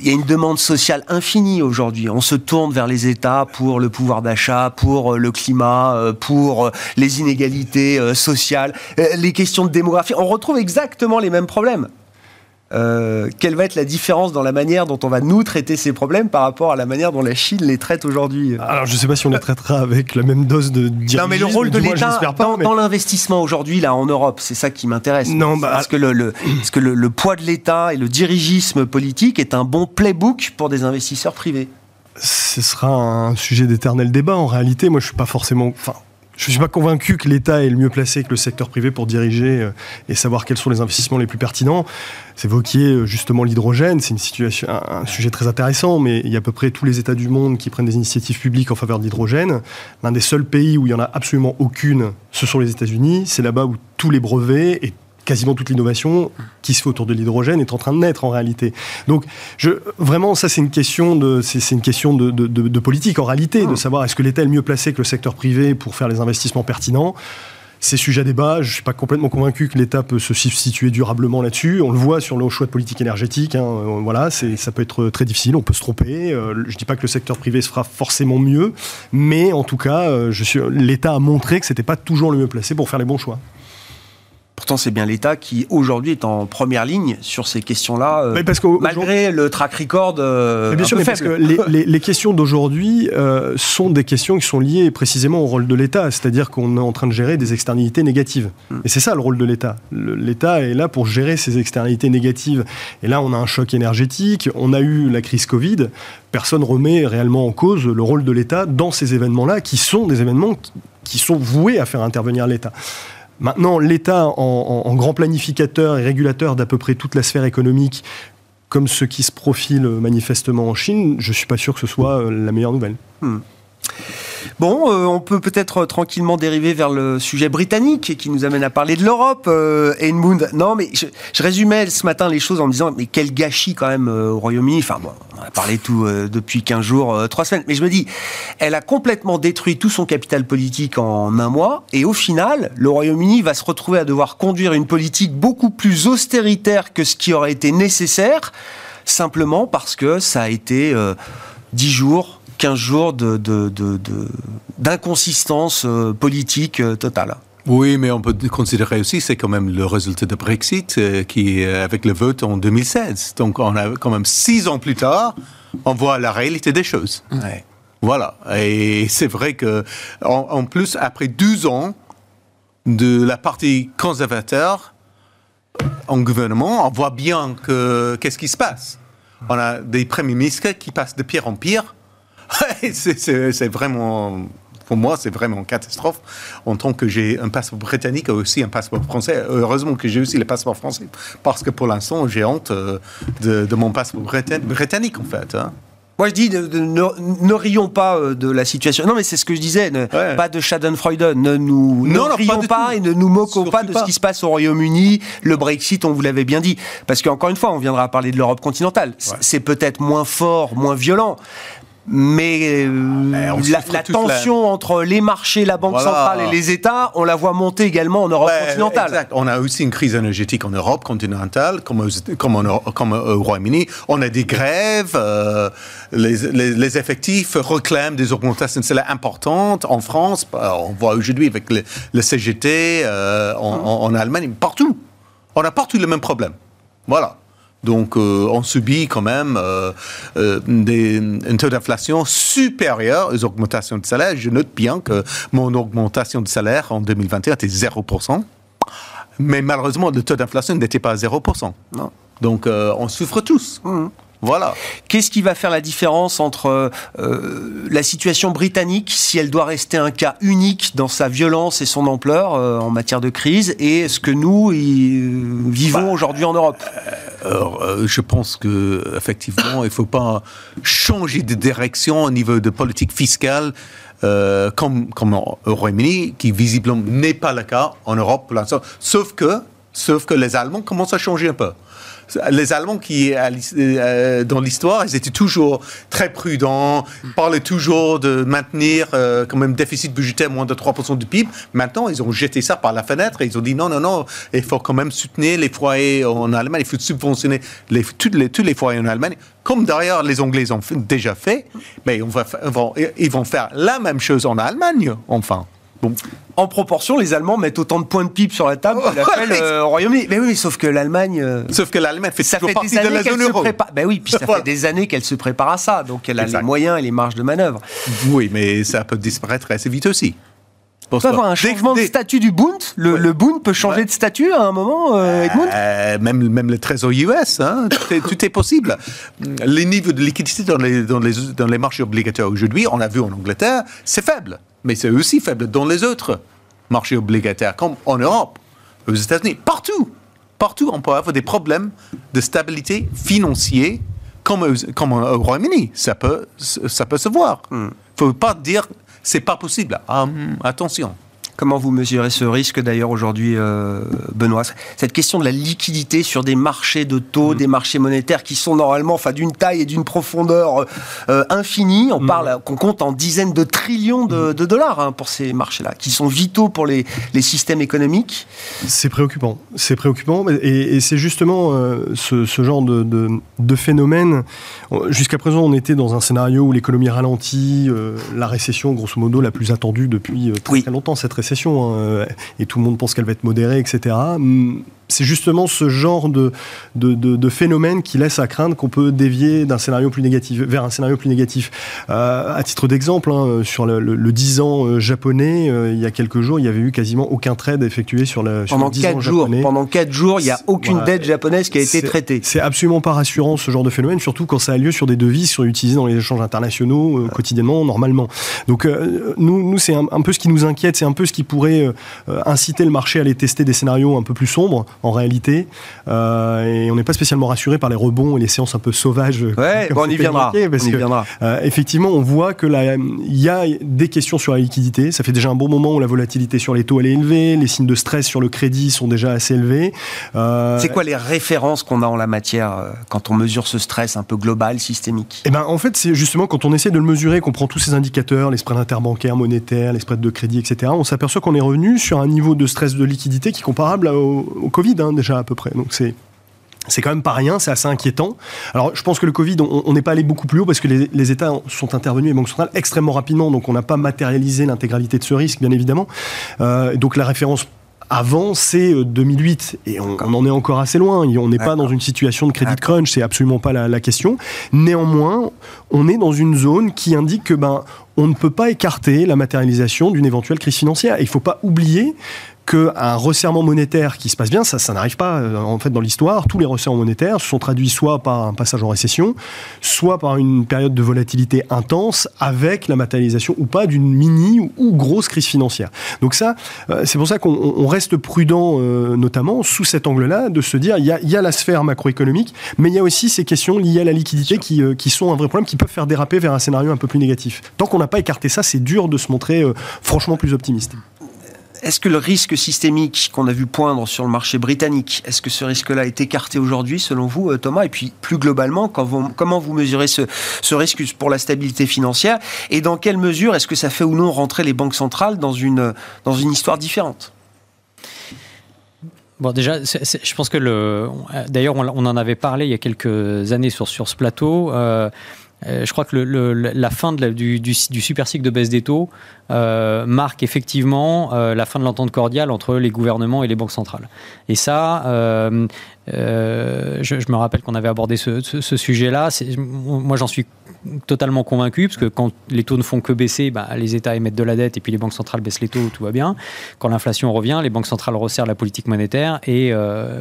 il y a une demande sociale infinie aujourd'hui. On se tourne vers les États pour le pouvoir d'achat, pour euh, le climat, euh, pour euh, les inégalités sociales, les questions de démographie. On retrouve exactement les mêmes problèmes. Euh, quelle va être la différence dans la manière dont on va nous traiter ces problèmes par rapport à la manière dont la Chine les traite aujourd'hui? Alors je ne sais pas si on les traitera avec la même dose de. Non mais le rôle de l'État dans, l'investissement aujourd'hui là en Europe, c'est ça qui m'intéresse. Non, bah, parce que, le, que le, poids de l'État et le dirigisme politique est un bon playbook pour des investisseurs privés. Ce sera un sujet d'éternel débat en réalité. Moi je suis pas forcément... Enfin, je ne suis pas convaincu que l'État est le mieux placé que le secteur privé pour diriger euh, et savoir quels sont les investissements les plus pertinents. C'est évoqué euh, justement l'hydrogène, c'est une situation, un, sujet très intéressant, mais il y a à peu près tous les États du monde qui prennent des initiatives publiques en faveur de l'hydrogène. L'un des seuls pays où il n'y en a absolument aucune, ce sont les États-Unis. C'est là-bas où tous les brevets et quasiment toute l'innovation qui se fait autour de l'hydrogène est en train de naître en réalité. Donc, je, vraiment, ça c'est une question de, c'est, une question de, de, politique en réalité, de savoir est-ce que l'État est le mieux placé que le secteur privé pour faire les investissements pertinents. C'est sujet à débat. Je ne suis pas complètement convaincu que l'État peut se situer durablement là-dessus. On le voit sur le choix de politique énergétique. Hein. Euh, voilà, c'est, ça peut être très difficile. On peut se tromper. Euh, je ne dis pas que le secteur privé se fera forcément mieux, mais en tout cas, euh, je suis, l'État a montré que c'était pas toujours le mieux placé pour faire les bons choix. Pourtant, c'est bien l'État qui, aujourd'hui, est en première ligne sur ces questions-là, euh, malgré le track record euh, bien sûr, mais parce que les, questions d'aujourd'hui euh, sont des questions qui sont liées précisément au rôle de l'État, c'est-à-dire qu'on est en train de gérer des externalités négatives. Hmm. Et c'est ça le rôle de l'État. L'État est là pour gérer ces externalités négatives. Et là, on a un choc énergétique, on a eu la crise Covid. Personne remet réellement en cause le rôle de l'État dans ces événements-là, qui sont des événements qui sont voués à faire intervenir l'État. Maintenant, l'État, en, grand planificateur et régulateur d'à peu près toute la sphère économique, comme ce qui se profile manifestement en Chine, je ne suis pas sûr que ce soit euh, la meilleure nouvelle. Hmm. Bon, euh, on peut peut-être tranquillement dériver vers le sujet britannique qui nous amène à parler de l'Europe. Euh, Edmund, non, mais je, résumais ce matin les choses en me disant, mais quel gâchis quand même euh, au Royaume-Uni. Enfin, bon, on a parlé tout depuis 15 jours, 3 semaines. Mais je me dis, elle a complètement détruit tout son capital politique en un mois. Et au final, le Royaume-Uni va se retrouver à devoir conduire une politique beaucoup plus austéritaire que ce qui aurait été nécessaire, simplement parce que ça a été 10 jours 15 jours d'inconsistance de, de, euh, politique euh, totale. Oui, mais on peut considérer aussi c'est quand même le résultat de Brexit euh, qui avec le vote en 2016. Donc on a quand même six ans plus tard, on voit la réalité des choses. Ouais. Voilà. Et c'est vrai que en, plus après 12 ans de la partie conservateur en gouvernement, on voit bien que qu'est-ce qui se passe. On a des premiers ministres qui passent de pire en pire c'est vraiment pour moi, c'est vraiment catastrophe. En tant que j'ai un passeport britannique et aussi un passeport français, heureusement que j'ai aussi le passeport français, parce que pour l'instant, j'ai honte euh, de, mon passeport britannique, en fait. Hein. Moi, je dis, ne, rions pas euh, de la situation. Non, mais c'est ce que je disais. Pas de Schadenfreude. Ne nous ne rions pas, et ne nous moquons pas de ce qui se passe au Royaume-Uni. Le Brexit, on vous l'avait bien dit. Parce qu'encore une fois, on viendra parler de l'Europe continentale. C'est peut-être moins fort, moins violent mais euh, la, tension entre les marchés, la Banque centrale et les États, on la voit monter également en Europe continentale. On a aussi une crise énergétique en Europe continentale, comme, comme, au Royaume-Uni. On a des grèves, euh, les, effectifs réclament des augmentations de salaire importantes. En France, on voit aujourd'hui avec le, CGT, euh, en, en Allemagne, partout. On a partout le même problème. Voilà. Donc, euh, on subit quand même euh, euh, des, taux d'inflation supérieur aux augmentations de salaire. Je note bien que mon augmentation de salaire en 2021 était 0%. Mais malheureusement, le taux d'inflation n'était pas à 0%. Non. Donc, on souffre tous. Mmh. Voilà. Qu'est-ce qui va faire la différence entre euh, la situation britannique, si elle doit rester un cas unique dans sa violence et son ampleur euh, en matière de crise, et ce que nous vivons bah, aujourd'hui en Europe? euh, Je pense que effectivement, il ne faut pas changer de direction au niveau de politique fiscale. comme, comme au Royaume-Uni, qui visiblement n'est pas le cas en Europe pour l'instant. Sauf que Sauf que les Allemands commencent à changer un peu les Allemands qui, euh, dans l'histoire, ils étaient toujours très prudents, parlaient toujours de maintenir euh, quand même déficit budgétaire moins de 3% du PIB. Maintenant, ils ont jeté ça par la fenêtre et ils ont dit non, non, non, il faut quand même soutenir les foyers en Allemagne, il faut subventionner tous, les, tous les foyers en Allemagne. Comme d'ailleurs les Anglais ont déjà fait, mais ils vont faire la même chose en Allemagne, enfin. En proportion, les Allemands mettent autant de points de pipe sur la table qu'ils euh, au Royaume-Uni. Mais oui, sauf que l'Allemagne. Euh, sauf que l'Allemagne fait ça fait des années de la zone euro. Ben oui, puis ça fait des années qu'elle se prépare à ça, donc elle a les moyens et les marges de manœuvre. Oui, mais ça peut disparaître assez vite aussi. On peut avoir un changement de statut du Bund. Le, Bund peut changer de statut à un moment, euh, Edmund? euh, même, même le trésor US, hein, tout, est, possible. Les niveaux de liquidité dans les, dans les, dans les marchés obligataires aujourd'hui, on a vu en Angleterre, c'est faible mais c'est aussi faible dans les autres marchés obligataires, comme en Europe, aux États-Unis, partout. Partout, on peut avoir des problèmes de stabilité financière, comme, au Royaume-Uni. Ça peut, ça peut se voir. Il hmm. ne faut pas dire c'est pas possible. Ah, hmm, attention. Comment vous mesurez ce risque d'ailleurs aujourd'hui, euh, Benoît? Cette question de la liquidité sur des marchés de taux, mm. des marchés monétaires qui sont normalement enfin, d'une taille et d'une profondeur euh, infinie. On mm. parle, qu'on compte en dizaines de trillions de, mm. dollars hein, pour ces marchés-là, qui sont vitaux pour les, systèmes économiques. C'est préoccupant. C'est préoccupant. Et, c'est justement euh, ce, genre de, de phénomène. Jusqu'à présent, on était dans un scénario où l'économie ralentit, la récession, grosso modo, la plus attendue depuis très, très longtemps, cette récession, hein, euh, et tout le monde pense qu'elle va être modérée, etc c'est justement ce genre de, de, phénomène qui laisse à craindre qu'on peut dévier d'un scénario plus négatif vers un scénario plus négatif. Euh, à titre d'exemple, hein, sur le, 10 ans euh, japonais, euh, il y a quelques jours, il n'y avait eu quasiment aucun trade effectué sur, le, pendant 10 ans jours, japonais. Pendant 4 jours, il n'y a aucune dette japonaise qui a été traitée. C'est absolument pas rassurant ce genre de phénomène, surtout quand ça a lieu sur des devises qui sont utilisées dans les échanges internationaux quotidiennement, normalement. Donc nous, nous c'est un, un, peu ce qui nous inquiète, c'est un peu ce qui pourrait inciter le marché à aller tester des scénarios un peu plus sombres en réalité. Euh, et on n'est pas spécialement rassuré par les rebonds et les séances un peu sauvages. Ouais, bon, on y viendra. Parce on y viendra. Euh, effectivement, on voit que il y a des questions sur la liquidité. Ça fait déjà un bon moment où la volatilité sur les taux elle est élevée, les signes de stress sur le crédit sont déjà assez élevés. Euh, c'est quoi les références qu'on a en la matière quand on mesure ce stress un peu global, systémique? Eh ben, en fait, c'est justement quand on essaie de le mesurer, qu'on prend tous ces indicateurs, les spreads interbancaires, monétaires, les spreads de crédit, etc. On s'aperçoit qu'on est revenu sur un niveau de stress de liquidité qui est comparable au, au Covid. Hein, déjà à peu près. Donc c'est c'est quand même pas rien, c'est assez inquiétant. Alors, je pense que le Covid, on n'est pas allé beaucoup plus haut parce que les, États sont intervenus, les banques centrales, extrêmement rapidement, donc on n'a pas matérialisé l'intégralité de ce risque, bien évidemment. Euh, donc la référence avant, c'est 2008, euh, et on, en est encore assez loin. On n'est pas dans une situation de crédit crunch, c'est absolument pas la, la, question. Néanmoins, on est dans une zone qui indique que ben, on ne peut pas écarter la matérialisation d'une éventuelle crise financière. il ne faut pas oublier qu'un resserrement monétaire qui se passe bien, ça, ça n'arrive pas euh, en fait dans l'histoire. Tous les resserrements monétaires se sont traduits soit par un passage en récession, soit par une période de volatilité intense avec la matérialisation ou pas d'une mini ou, grosse crise financière. Donc ça, euh, c'est pour ça qu'on reste prudent, euh, notamment sous cet angle-là, de se dire il y, a, la sphère macroéconomique, mais il y a aussi ces questions liées à la liquidité qui, qui, sont un vrai problème, qui peuvent faire déraper vers un scénario un peu plus négatif. Tant qu'on n'a pas écarté ça, c'est dur de se montrer franchement plus optimiste. Est-ce que le risque systémique qu'on a vu poindre sur le marché britannique, est-ce que ce risque-là est écarté aujourd'hui, selon vous, euh, Thomas? Et puis, plus globalement, comment vous mesurez ce, risque pour la stabilité financière? Et dans quelle mesure est-ce que ça fait ou non rentrer les banques centrales dans une, histoire différente? Bon, déjà, je pense que le. D'ailleurs, on, en avait parlé il y a quelques années sur, ce plateau. Euh, euh, je crois que la fin du, super cycle de baisse des taux euh, marque effectivement euh, la fin de l'entente cordiale entre les gouvernements et les banques centrales. Et ça, je, me rappelle qu'on avait abordé ce, sujet-là. Moi, j'en suis totalement convaincu, parce que quand les taux ne font que baisser, bah, les États émettent de la dette et puis les banques centrales baissent les taux, tout va bien. Quand l'inflation revient, les banques centrales resserrent la politique monétaire et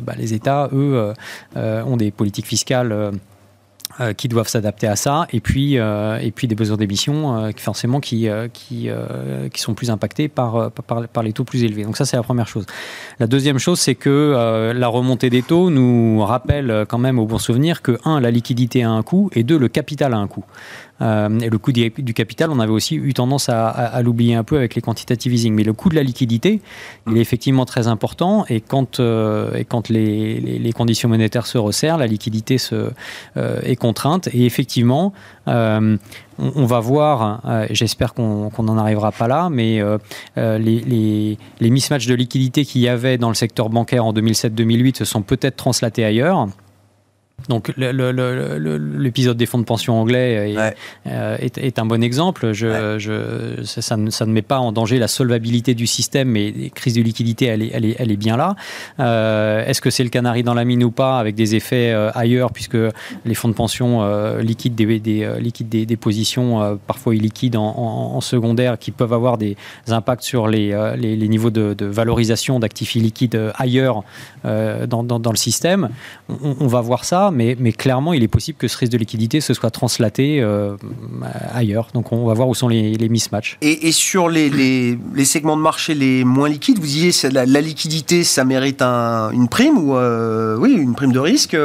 bah, les États, eux, ont des politiques fiscales euh, qui doivent s'adapter à ça, et puis, euh, et puis des besoins d'émission euh, forcément qui, qui, qui sont plus impactés par, par, par, les taux plus élevés. Donc ça, c'est la première chose. La deuxième chose, c'est que la remontée des taux nous rappelle quand même au bon souvenir que, un, la liquidité a un coût, et deux, le capital a un coût. Et le coût du, capital, on avait aussi eu tendance à, l'oublier un peu avec les quantitative easing. Mais le coût de la liquidité, il est effectivement très important. Et quand, et quand les, conditions monétaires se resserrent, la liquidité se, est contrainte. Et effectivement, on, va voir, euh, j'espère qu'on n'en arrivera pas là, mais euh, euh, les, les mismatchs de liquidité qu'il y avait dans le secteur bancaire en 2007-2008 se sont peut-être translatés ailleurs. Donc l'épisode des fonds de pension anglais euh, est, un bon exemple. Je, je, ça, ne, ça, ne, met pas en danger la solvabilité du système, mais les crises de liquidité, elle est, elle est, elle est bien là. Euh, est-ce que c'est le canari dans la mine ou pas, avec des effets euh, ailleurs, puisque les fonds de pension liquident, des, des, des, des, positions parfois illiquides en, en, secondaire qui peuvent avoir des impacts sur les, les, niveaux de, valorisation d'actifs illiquides ailleurs dans, dans, dans, le système? On, on va voir ça mais, clairement, il est possible que ce risque de liquidité se soit translaté euh, ailleurs. Donc on va voir où sont les, les mismatchs. Et, sur les, segments de marché les moins liquides, vous disiez la, la liquidité, ça mérite une prime ou euh, oui, une prime de risque.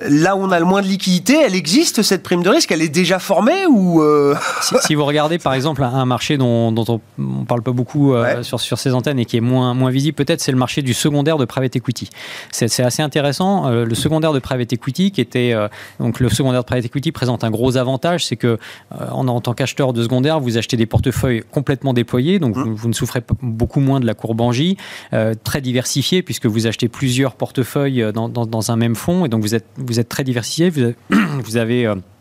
Là où on a le moins de liquidité, elle existe cette prime de risque? Elle est déjà formée ou euh? Si, vous regardez par exemple un marché dont, on ne parle pas beaucoup sur, sur ces antennes et qui est moins, moins visible, peut-être c'est le marché du secondaire de private equity. C'est assez intéressant. le secondaire de private equity qui était euh, donc le secondaire de private equity présente un gros avantage, c'est que euh, en, tant qu'acheteur de secondaire, vous achetez des portefeuilles complètement déployés, donc mmh. vous, ne souffrez beaucoup moins de la courbe en J, euh, très diversifié puisque vous achetez plusieurs portefeuilles dans, dans, un même fonds et donc vous êtes vous êtes très diversifié. Vous avez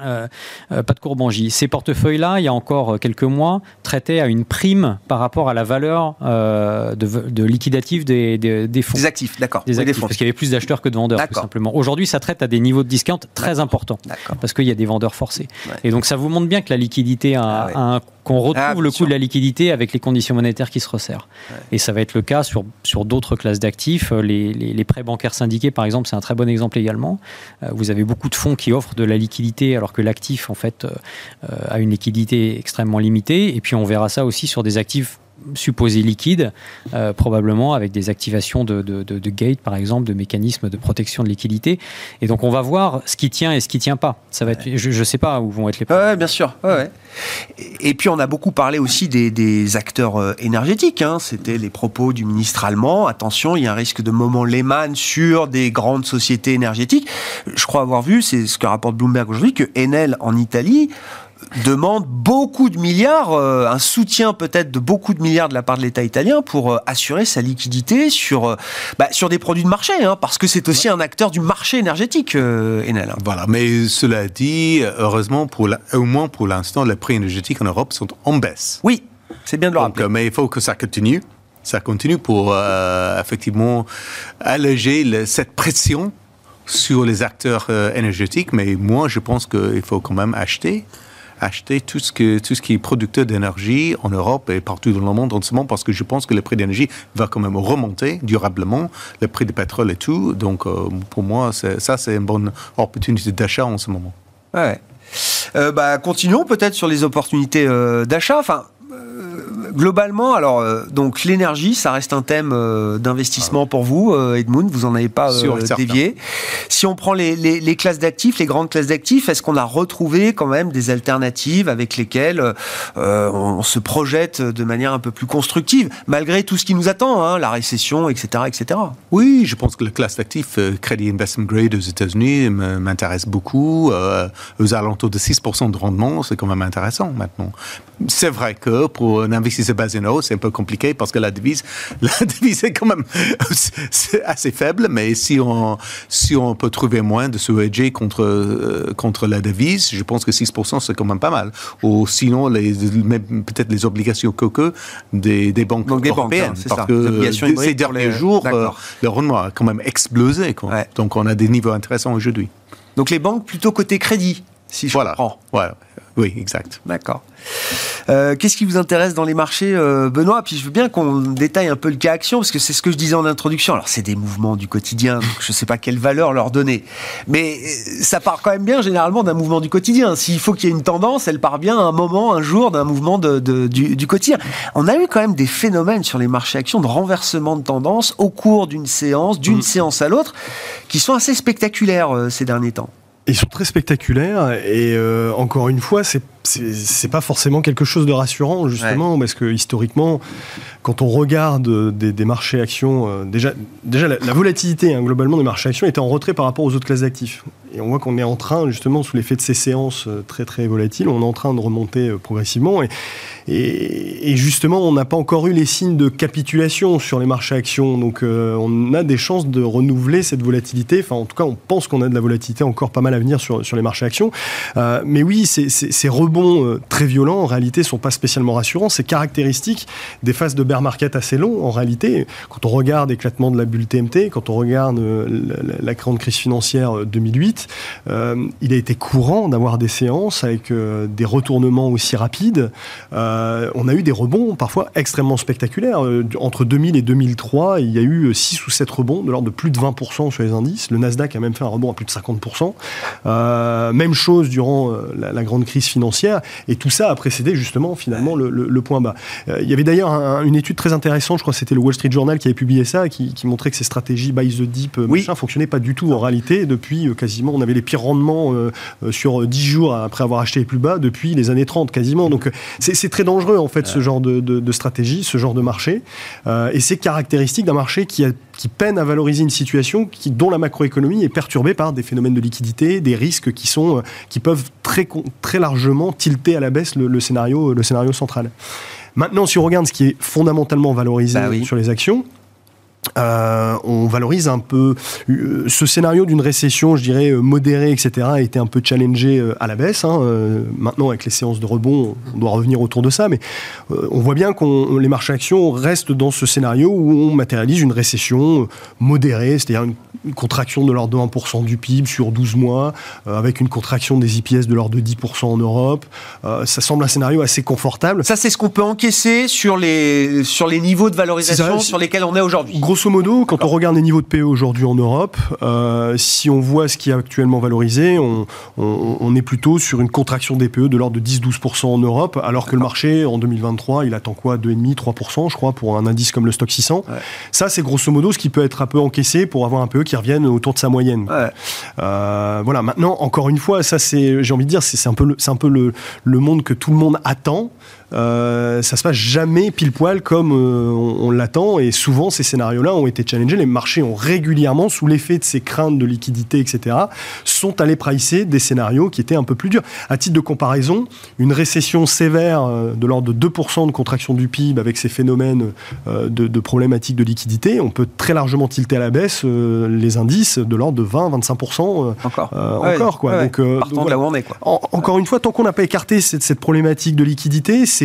euh, euh, pas de J. Ces portefeuilles-là, il y a encore quelques mois, traitaient à une prime par rapport à la valeur euh, de, liquidative des, des, fonds. Des actifs, d'accord. Des actifs, parce qu'il y avait plus d'acheteurs que de vendeurs, tout simplement. Aujourd'hui, ça traite à des niveaux de discount très importants, parce qu'il y a des vendeurs forcés. Et donc, ça vous montre bien que la liquidité a, ah a un qu'on retrouve ah, le coût de la liquidité avec les conditions monétaires qui se resserrent. Et ça va être le cas sur, sur d'autres classes d'actifs. Les, les, prêts bancaires syndiqués, par exemple, c'est un très bon exemple également. Euh, vous avez beaucoup de fonds qui offrent de la liquidité alors que l'actif, en fait, euh, a une liquidité extrêmement limitée. Et puis on verra ça aussi sur des actifs supposé liquide, euh, probablement avec des activations de, de, par exemple, de mécanismes de protection de liquidité. Et donc, on va voir ce qui tient et ce qui tient pas. Ça va être, je ne sais pas où vont être les points. bien sûr. Et puis, on a beaucoup parlé aussi des, des acteurs euh, énergétiques. Hein. C'était les propos du ministre allemand. Attention, il y a un risque de moment Lehman sur des grandes sociétés énergétiques. Je crois avoir vu, c'est ce que rapporte Bloomberg aujourd'hui, que Enel en Italie demande beaucoup de milliards, euh, un soutien peut-être de beaucoup de milliards de la part de l'État italien pour euh, assurer sa liquidité sur, euh, bah, sur des produits de marché, hein, parce que c'est aussi un acteur du marché énergétique, Enel. Voilà, mais cela dit, heureusement, pour au moins pour l'instant, les prix énergétiques en Europe sont en baisse. Oui, c'est bien de le rappeler. Mais il faut que ça continue. Ça continue pour effectivement alléger cette pression sur les acteurs énergétiques, mais moi je pense qu'il faut quand même acheter acheter tout ce, que, tout ce qui est producteur d'énergie en Europe et partout dans le monde en ce moment parce que je pense que le prix d'énergie va quand même remonter durablement, le prix du pétrole et tout. Donc euh, pour moi, ça c'est une bonne opportunité d'achat en ce moment. Ouais. Euh, bah, continuons peut-être sur les opportunités euh, d'achat. Enfin, globalement, alors, euh, donc l'énergie, ça reste un thème euh, d'investissement pour vous, euh, Edmund, vous n'en avez pas dévié. Si on prend les, classes d'actifs, les grandes classes d'actifs, est-ce qu'on a retrouvé quand même des alternatives avec lesquelles on, se projette de manière un peu plus constructive, malgré tout ce qui nous attend, hein, la récession, etc., etc. Oui, je pense que la classe d'actifs Credit Investment Grade aux États-Unis m'intéresse beaucoup. aux alentours de 6% de rendement, c'est quand même intéressant maintenant. C'est vrai que pour un investisseur c'est Basino, c'est un peu compliqué parce que la devise, la devise est quand même assez faible, mais si on, si on peut trouver moins de se hedger contre, euh, contre la devise, je pense que 6% c'est quand même pas mal. Ou sinon, peut-être les obligations coco des, des banques européennes. Hein, parce que ces derniers jours, euh, le rendement a quand même explosé. Donc on a des niveaux intéressants aujourd'hui. Donc les banques plutôt côté crédit, si je voilà. comprends. Voilà. Oui, exact. D'accord. Euh, qu'est-ce qui vous intéresse dans les marchés, euh, Benoît? Puis je veux bien qu'on détaille un peu le cas action, parce que c'est ce que je disais en introduction. Alors, c'est des mouvements du quotidien, donc je ne sais pas quelle valeur leur donner. Mais euh, ça part quand même bien, généralement, d'un mouvement du quotidien. S'il faut qu'il y ait une tendance, elle part bien à un moment, un jour, d'un mouvement de, du, du, quotidien. On a eu quand même des phénomènes sur les marchés actions de renversement de tendance au cours d'une séance, d'une mm. séance à l'autre, qui sont assez spectaculaires ces derniers temps. Ils sont très spectaculaires et euh, encore une fois, c'est c'est pas forcément quelque chose de rassurant justement parce que historiquement, quand on regarde des, marchés actions, euh, déjà déjà la, volatilité hein, globalement des marchés actions était en retrait par rapport aux autres classes d'actifs. Et on voit qu'on est en train justement sous l'effet de ces séances euh, très très volatiles, on est en train de remonter progressivement et, et, justement on n'a pas encore eu les signes de capitulation sur les marchés actions. Donc on a des chances de renouveler cette volatilité. Enfin en tout cas on pense qu'on a de la volatilité encore pas mal à venir sur, sur les marchés actions. Euh, mais oui, ces, rebonds euh, très violents, en réalité, sont pas spécialement rassurants. C'est caractéristique des phases de bear market assez longs, en réalité. Quand on regarde l'éclatement de la bulle TMT, quand on regarde euh, la, grande crise financière 2008, il a été courant d'avoir des séances avec des retournements aussi rapides. on a eu des rebonds parfois extrêmement spectaculaires. entre 2000 et 2003, il y a eu 6 ou 7 rebonds de l'ordre de plus de 20% sur les indices. Le Nasdaq a même fait un rebond à plus de 50%. Euh, même chose durant euh, la, grande crise financière. Et tout ça a précédé justement finalement le, point bas. Euh, il y avait d'ailleurs une étude très intéressante, je crois que c'était le Wall Street Journal qui avait publié ça, qui, montrait que ces stratégies buy the deep oui. ne fonctionnaient pas du tout en réalité. Depuis quasiment, on avait les pires rendements sur 10 jours après avoir acheté les plus bas depuis les années 30 quasiment. Donc c'est très dangereux en fait ce genre de, stratégie, ce genre de marché. et c'est caractéristique d'un marché qui, a, qui peine à valoriser une situation qui, dont la macroéconomie est perturbée par des phénomènes de liquidité, des risques qui, sont, euh, qui peuvent très, très largement tilter à la baisse le, scénario, le scénario central. Maintenant, si on regarde ce qui est fondamentalement valorisé bah sur les actions, euh, on valorise un peu euh, ce scénario d'une récession, je dirais modérée, etc. a été un peu challengé à la baisse. Hein. maintenant, avec les séances de rebond, on doit revenir autour de ça, mais on voit bien que les marchés actions restent dans ce scénario où on matérialise une récession modérée, c'est-à-dire une une contraction de l'ordre de 1% du PIB sur 12 mois, euh, avec une contraction des IPS de l'ordre de 10% en Europe. Euh, ça semble un scénario assez confortable. Ça, c'est ce qu'on peut encaisser sur les, sur les niveaux de valorisation sur lesquels on est aujourd'hui. Grosso modo, quand on regarde les niveaux de PE aujourd'hui en Europe, euh, si on voit ce qui est actuellement valorisé, on, on, est plutôt sur une contraction des PE de l'ordre de 10-12% en Europe, alors que le marché, en 2023, il attend quoi? 2,5-3%, je crois, pour un indice comme le stock 600. Ça, c'est grosso modo ce qui peut être un peu encaissé pour avoir un PE qui reviennent autour de sa moyenne. Euh, voilà. Maintenant, encore une fois, ça c'est, j'ai envie de dire, c'est un peu, c'est un peu le, le monde que tout le monde attend. Euh, ça se passe jamais pile poil comme euh, on, l'attend. Et souvent, ces scénarios-là ont été challengés. Les marchés ont régulièrement, sous l'effet de ces craintes de liquidité, etc., sont allés pricer des scénarios qui étaient un peu plus durs. À titre de comparaison, une récession sévère euh, de l'ordre de 2% de contraction du PIB avec ces phénomènes de, problématiques de liquidité, on peut très largement tilter à la baisse les indices de l'ordre de 20-25%. encore. encore, quoi. Donc, Partant de là où on est, quoi. encore une fois, tant qu'on n'a pas écarté cette, cette problématique de liquidité, c'est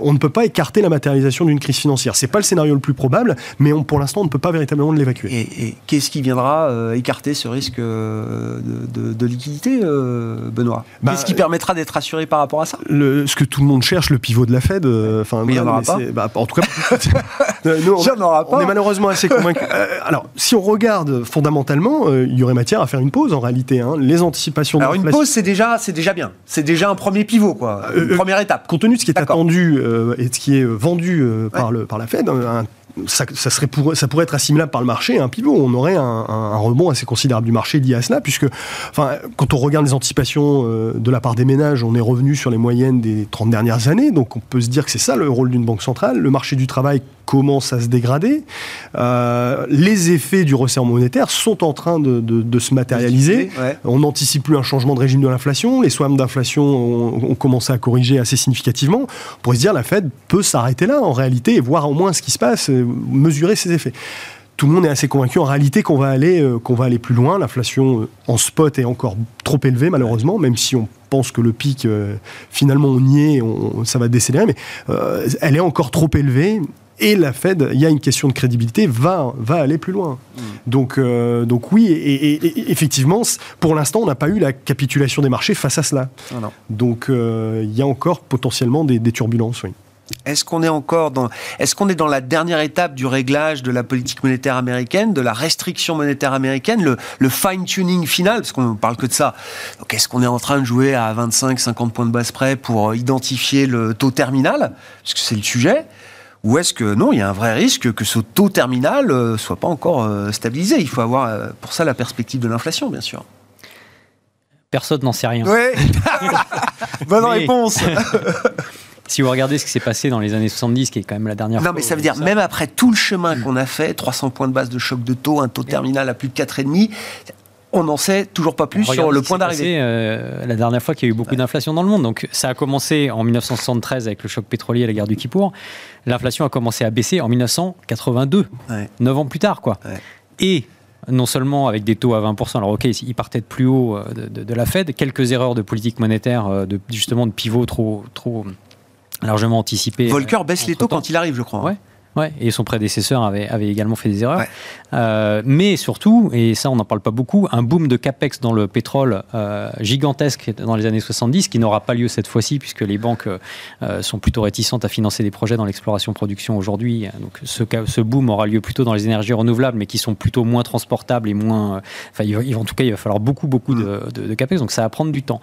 on ne peut pas écarter la matérialisation d'une crise financière. C'est pas le scénario le plus probable, mais pour l'instant, on ne peut pas véritablement l'évacuer. Et, qu'est-ce qui viendra euh, écarter ce risque euh, de, liquidité, euh, Benoît? Bah, Qu'est-ce qui permettra d'être assuré par rapport à ça? Ce que tout le monde cherche, le pivot de la Fed. Enfin, il n'y en aura pas. Bah, en tout cas, nous, on, est malheureusement assez convaincus. alors, si on regarde fondamentalement, il y aurait matière à faire une pause en réalité. Hein. Les anticipations. Alors, une pause, c'est déjà, c'est déjà bien. C'est déjà un premier pivot, quoi. Une première étape. Compte tenu de ce qui est attendu euh, et ce qui est vendu euh, par, le, par la Fed, ça, serait pour, ça pourrait être assimilable par le marché à un pivot. On aurait un, rebond assez considérable du marché lié à cela, puisque enfin, quand on regarde les anticipations euh, de la part des ménages, on est revenu sur les moyennes des 30 dernières années. Donc on peut se dire que c'est ça le rôle d'une banque centrale. Le marché du travail commence à se dégrader. Euh, les effets du resserrement monétaire sont en train de, se matérialiser. On n'anticipe plus un changement de régime de l'inflation. Les swaps d'inflation ont, commencé à corriger assez significativement. On pourrait se dire la Fed peut s'arrêter là en réalité et voir au moins ce qui se passe, euh, mesurer ses effets tout le monde est assez convaincu en réalité qu'on va aller euh, qu'on va aller plus loin. L'inflation en spot est encore trop élevée malheureusement, même si on pense que le pic finalement on y est, ça va décélérer, mais elle est encore trop élevée et la Fed, il y a une question de crédibilité, va, va aller plus loin. Mm. Donc, euh, donc oui, et, effectivement, pour l'instant, on n'a pas eu la capitulation des marchés face à cela. Ah donc euh, il y a encore potentiellement des, turbulences, oui. Est-ce qu'on est encore dans, est-ce qu'on est dans la dernière étape du réglage de la politique monétaire américaine, de la restriction monétaire américaine, le, fine-tuning final, parce qu'on ne parle que de ça. Donc, est-ce qu'on est en train de jouer à 25, 50 points de base près pour identifier le taux terminal, parce que c'est le sujet ou est-ce que non, il y a un vrai risque que ce taux terminal ne euh, soit pas encore euh, stabilisé? Il faut avoir euh, pour ça la perspective de l'inflation, bien sûr. Personne n'en sait rien. Oui Bonne réponse si vous regardez ce qui s'est passé dans les années 70, qui est quand même la dernière non, fois. Non, mais ça veut dire, même après tout le chemin qu'on a fait, 300 points de base de choc de taux, un taux terminal à plus de 4,5, on n'en sait toujours pas plus sur le point d'arrivée. Euh, la dernière fois qu'il y a eu beaucoup d'inflation dans le monde. Donc ça a commencé en 1973 avec le choc pétrolier et la guerre du Kippour. L'inflation a commencé à baisser en 1982, neuf ans plus tard. quoi. Et non seulement avec des taux à 20%, alors ok, ils partaient de plus haut euh, de, la Fed, quelques erreurs de politique monétaire, euh, de, justement de pivot trop, trop largement anticipé. Volcker baisse les taux quand il arrive, je crois. Ouais. Ouais, et son prédécesseur avait, avait également fait des erreurs. Euh, mais surtout, et ça on n'en parle pas beaucoup, un boom de capex dans le pétrole euh, gigantesque dans les années 70 qui n'aura pas lieu cette fois-ci puisque les banques euh, sont plutôt réticentes à financer des projets dans l'exploration-production aujourd'hui. Donc ce, ce boom aura lieu plutôt dans les énergies renouvelables mais qui sont plutôt moins transportables et moins... Enfin, il, en tout cas, il va falloir beaucoup, beaucoup de, de, capex, donc ça va prendre du temps.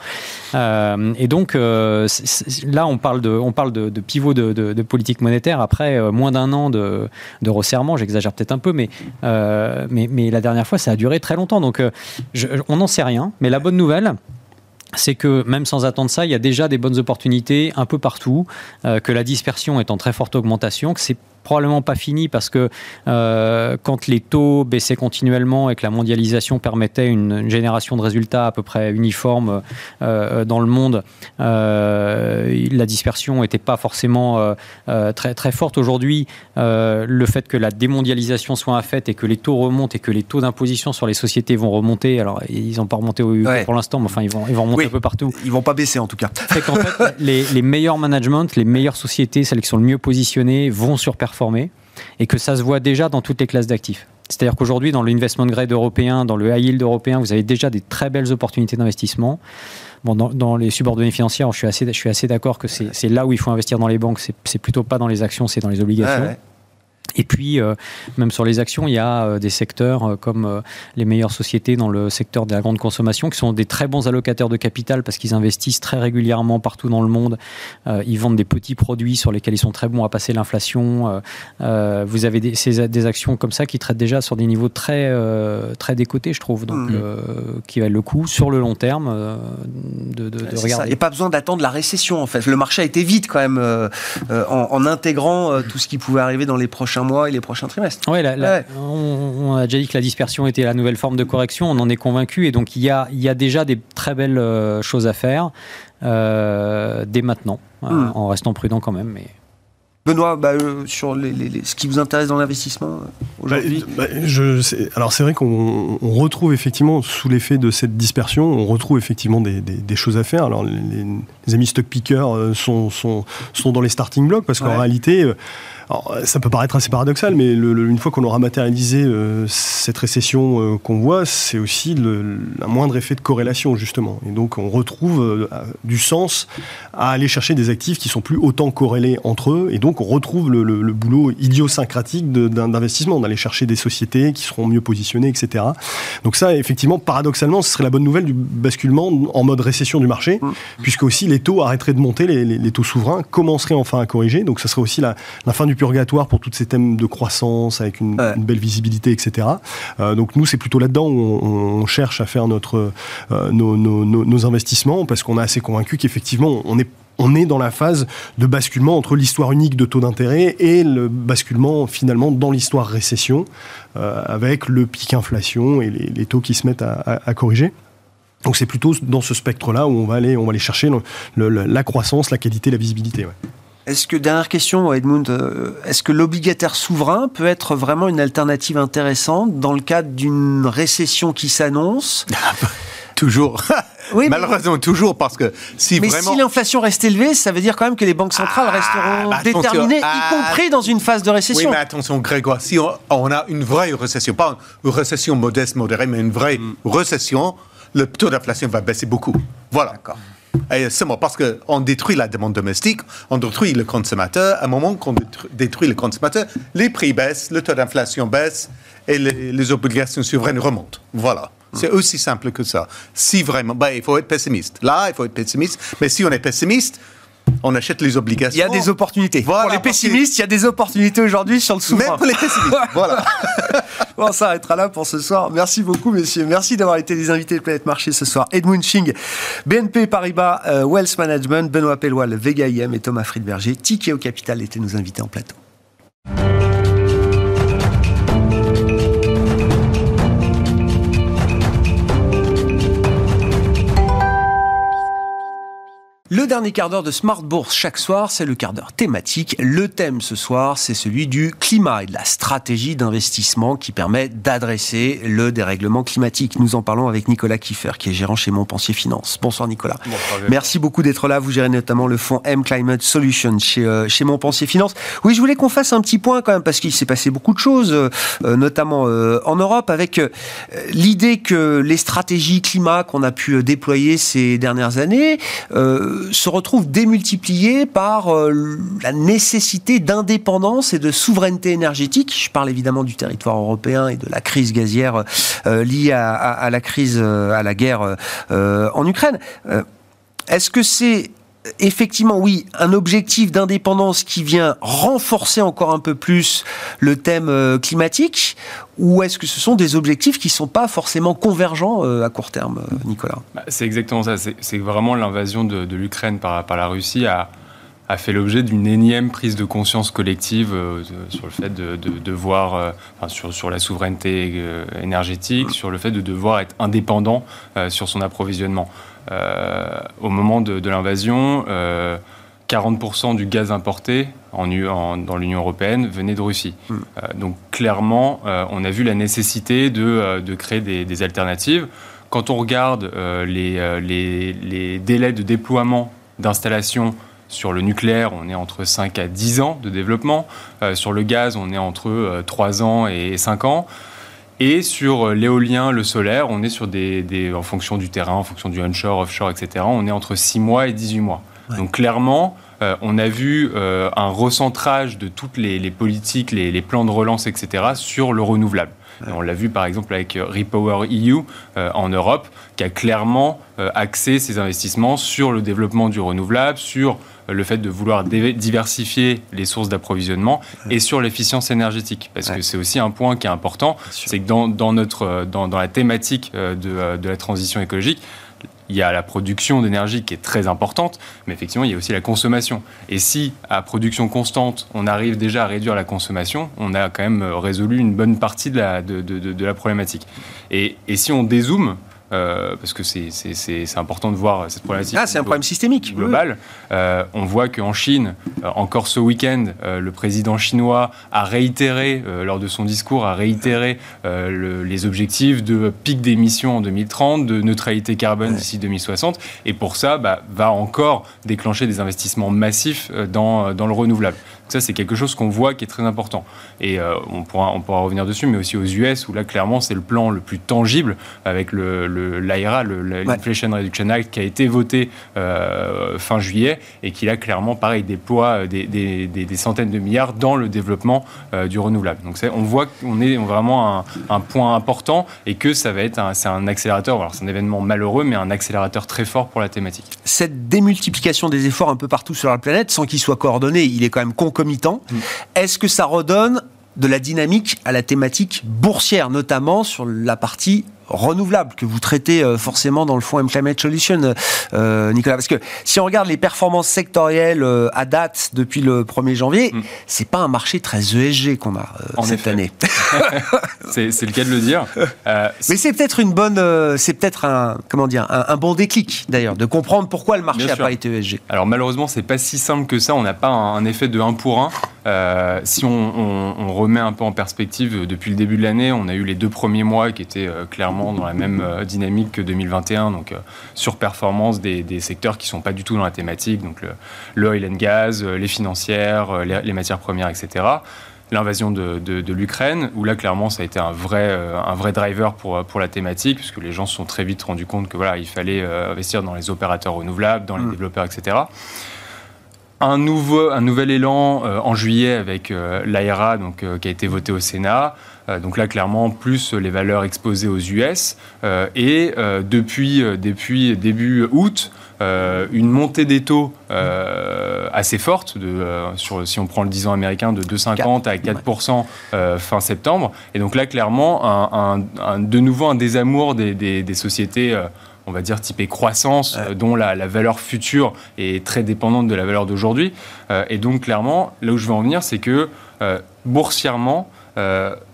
et donc là, on parle de, on parle de, de pivot de, politique monétaire après moins d'un an de, resserrement, j'exagère peut-être un peu, euh, mais, la dernière fois, ça a duré très longtemps. Donc, euh, on n'en sait rien. Mais la bonne nouvelle, c'est que même sans attendre ça, il y a déjà des bonnes opportunités un peu partout, euh, que la dispersion est en très forte augmentation, que c'est probablement pas fini parce que euh, quand les taux baissaient continuellement et que la mondialisation permettait une, génération de résultats à peu près uniforme euh, dans le monde, euh, la dispersion n'était pas forcément très, très forte. Aujourd'hui, le fait que la démondialisation soit un fait et que les taux remontent et que les taux d'imposition sur les sociétés vont remonter, alors ils n'ont pas remonté au pour l'instant, mais enfin ils vont, ils vont remonter un peu partout. Ils vont pas baisser en tout cas. Fait qu'en fait, les, les meilleurs managements, les meilleures sociétés, celles qui sont le mieux positionnées, vont surperformer formé et que ça se voit déjà dans toutes les classes d'actifs. C'est-à-dire qu'aujourd'hui, dans l'investment grade européen, dans le high yield européen, vous avez déjà des très belles opportunités d'investissement. Bon, dans, les subordonnées financières, je suis assez, je suis assez d'accord que c'est là où il faut investir dans les banques. C'est plutôt pas dans les actions, c'est dans les obligations. Et puis, euh, même sur les actions, il y a euh, des secteurs euh, comme les meilleures sociétés dans le secteur de la grande consommation qui sont des très bons allocataires de capital parce qu'ils investissent très régulièrement partout dans le monde. ils vendent des petits produits sur lesquels ils sont très bons à passer l'inflation. vous avez des, des, actions comme ça qui traitent déjà sur des niveaux très, très décotés, je trouve, donc mmh. qui valent le coup sur le long terme de, de, regarder. Il n'y a pas besoin d'attendre la récession en fait. Le marché a été vite quand même en, en, intégrant tout ce qui pouvait arriver dans les prochains mois et les prochains trimestres. Oui, On, a déjà dit que la dispersion était la nouvelle forme de correction, on en est convaincu, et donc il y a, il y a déjà des très belles euh, choses à faire euh, dès maintenant, euh, hmm. en restant prudent quand même. Mais... Benoît, bah, sur les, ce qui vous intéresse dans l'investissement aujourd'hui bah, bah, Alors c'est vrai qu'on retrouve effectivement, sous l'effet de cette dispersion, on retrouve effectivement des, des, choses à faire. Alors les, amis stock pickers sont, sont, sont, dans les starting blocks parce qu'en réalité alors, ça peut paraître assez paradoxal, mais une fois qu'on aura matérialisé euh, cette récession euh, qu'on voit, c'est aussi le, un moindre effet de corrélation, justement. Et donc, on retrouve euh, du sens à aller chercher des actifs qui sont plus autant corrélés entre eux. Et donc, on retrouve le, boulot idiosyncratique d'investissement, d'aller chercher des sociétés qui seront mieux positionnées, etc. Donc, ça, effectivement, paradoxalement, ce serait la bonne nouvelle du basculement en mode récession du marché, mmh. puisque aussi les taux arrêteraient de monter, les, taux souverains commenceraient enfin à corriger. Donc, ça serait aussi la, la fin du purgatoire pour tous ces thèmes de croissance avec une, belle visibilité, etc. Euh, donc nous, c'est plutôt là-dedans où on, cherche à faire notre, euh, nos, investissements parce qu'on est assez convaincu qu'effectivement, on est on est dans la phase de basculement entre l'histoire unique de taux d'intérêt et le basculement finalement dans l'histoire récession, euh, avec le pic inflation et les, taux qui se mettent à, corriger. Donc c'est plutôt dans ce spectre-là où on va aller, on va aller chercher la croissance, la qualité, la visibilité. Est-ce que, dernière question, Edmund, euh, est-ce que l'obligataire souverain peut être vraiment une alternative intéressante dans le cadre d'une récession qui s'annonce Toujours. Oui, Malheureusement, toujours, parce que si mais vraiment... si l'inflation reste élevée, ça veut dire quand même que les banques centrales ah, resteront bah, déterminées, y ah. compris dans une phase de récession. Oui, mais attention, Grégoire, si on, a une vraie récession, pas une récession modeste, modérée, mais une vraie mm. récession, le taux d'inflation va baisser beaucoup. Voilà. D'accord. C'est moi, parce qu'on détruit la demande domestique, on détruit le consommateur. À un moment qu'on détruit le consommateur, les prix baissent, le taux d'inflation baisse et les, obligations souveraines remontent. Voilà. C'est aussi simple que ça. Si vraiment, ben, il faut être pessimiste. Là, il faut être pessimiste. Mais si on est pessimiste, on achète les obligations. Il y a des opportunités. pour les pessimistes, il y a des opportunités aujourd'hui sur le souverain. Même pour les pessimistes. voilà. on s'arrêtera là pour ce soir. Merci beaucoup, messieurs. Merci d'avoir été les invités de Planète Marché ce soir. Edmund Ching, BNP Paribas euh, Wealth Management, Benoît Pellois, Vega IM et Thomas Friedberger, Tikeo Capital étaient nos invités en plateau. Le dernier quart d'heure de Smart Bourse chaque soir, c'est le quart d'heure thématique. Le thème ce soir, c'est celui du climat et de la stratégie d'investissement qui permet d'adresser le dérèglement climatique. Nous en parlons avec Nicolas Kiffer, qui est gérant chez Montpensier Finance. Bonsoir Nicolas. Merci beaucoup d'être là. Vous gérez notamment le fonds M Climate Solutions chez, euh, chez Montpensier Finance. Oui, je voulais qu'on fasse un petit point quand même, parce qu'il s'est passé beaucoup de choses, euh, euh, notamment en Europe, avec l'idée que les stratégies climat qu'on a pu déployer ces dernières années se retrouve démultiplié par euh, la nécessité d'indépendance et de souveraineté énergétique. Je parle évidemment du territoire européen et de la crise gazière euh, liée à, la crise, euh, à la guerre en Ukraine. Est-ce que c'est effectivement, oui, un objectif d'indépendance qui vient renforcer encore un peu plus le thème euh, climatique ou est-ce que ce sont des objectifs qui ne sont pas forcément convergents euh, à court terme, euh, Nicolas? Bah, C'est exactement ça. C'est vraiment l'invasion de, l'Ukraine par, la Russie a, fait l'objet d'une énième prise de conscience collective sur le fait de, devoir, sur, sur, la souveraineté énergétique, sur le fait de devoir être indépendant sur son approvisionnement. Euh, au moment de, l'invasion, 40% euh, du gaz importé en, dans l'Union européenne venait de Russie. Hmm. Euh, donc clairement, on a vu la nécessité de, créer des, alternatives. Quand on regarde les, les, délais de déploiement d'installation sur le nucléaire, on est entre 5 à 10 ans de développement. sur le gaz, on est entre 3 ans et 5 ans. Et sur euh, l'éolien, le solaire, on est sur des, en fonction du terrain, en fonction du onshore, offshore, etc., on est entre 6 mois et 18 mois. Donc clairement, euh, on a vu euh, un recentrage de toutes les, politiques, les, plans de relance, etc., sur le renouvelable. on l'a vu par exemple avec Repower EU en Europe, qui a clairement axé ses investissements sur le développement du renouvelable, sur le fait de vouloir diversifier les sources d'approvisionnement et sur l'efficience énergétique. Parce que c'est aussi un point qui est important, c'est que dans, notre, dans, la thématique euh, euh, de, la transition écologique, il y a la production d'énergie qui est très importante, mais effectivement, il y a aussi la consommation. Et si, à production constante, on arrive déjà à réduire la consommation, on a quand même résolu une bonne partie de la, de, la problématique. Et, et si on dézoome, euh, parce que c'est important de voir cette problématique. Ah, c'est un problème systémique. Global. Euh, on voit qu'en Chine, euh, encore ce week-end, le président chinois a réitéré, lors de son discours, a réitéré les objectifs de pic d'émissions en 2030, de neutralité carbone d'ici 2060. Et pour ça, bah, va encore déclencher des investissements massifs dans, dans le renouvelable. Ça, c'est quelque chose qu'on voit qui est très important. Et euh, on, pourra, on pourra revenir dessus, mais aussi aux US, où là, clairement, c'est le plan le plus tangible avec l'AIRA, le, l'Inflation Reduction Act, qui a été voté euh, fin juillet et qui, là, clairement, pareil, déploie euh, des, des, centaines de milliards dans le développement du renouvelable. Donc, on voit qu'on est vraiment un, point important et que ça va être un, un accélérateur. Alors, c'est un événement malheureux, mais un accélérateur très fort pour la thématique. Cette démultiplication des efforts un peu partout sur la planète, sans qu'ils soient coordonnés, il est quand même est-ce que ça redonne de la dynamique à la thématique boursière, notamment sur la partie renouvelable que vous traitez euh, forcément dans le fonds M Climate Solution, euh, Nicolas. Parce que si on regarde les performances sectorielles euh, à date depuis le 1er janvier, mm. c'est pas un marché très ESG qu'on a cette année. c'est le cas de le dire. Mais c'est peut-être une bonne, c'est peut-être un comment dire, un, bon déclic d'ailleurs de comprendre pourquoi le marché n'a pas été ESG. Alors malheureusement, c'est pas si simple que ça. On n'a pas un, effet de 1 pour 1. si on, on, remet un peu en perspective, depuis le début de l'année, on a eu les deux premiers mois qui étaient clairement dans la même euh, dynamique que 2021, donc euh, surperformance des, des secteurs qui ne sont pas du tout dans la thématique, donc le, oil and gas, euh, les financières, les, matières premières, etc l'invasion de, de, l'Ukraine, où là, clairement, ça a été un vrai, un vrai driver pour, pour la thématique, puisque les gens se sont très vite rendus compte que voilà, il fallait investir dans les opérateurs renouvelables, dans les mmh. développeurs, etc. un, nouveau, un nouvel élan en juillet avec l'AERA donc, qui a été voté au Sénat. donc là, clairement, plus les valeurs exposées aux US. et depuis, depuis début août, euh, une montée des taux euh, assez forte, de, euh, sur, si on prend le 10 ans américain, de 2,50 à 4% fin septembre. Et donc là, clairement, un, de nouveau un désamour des, des, sociétés on va dire typée croissance, dont la, la, valeur future est très dépendante de la valeur d'aujourd'hui. et donc clairement, là où je veux en venir, c'est que boursièrement,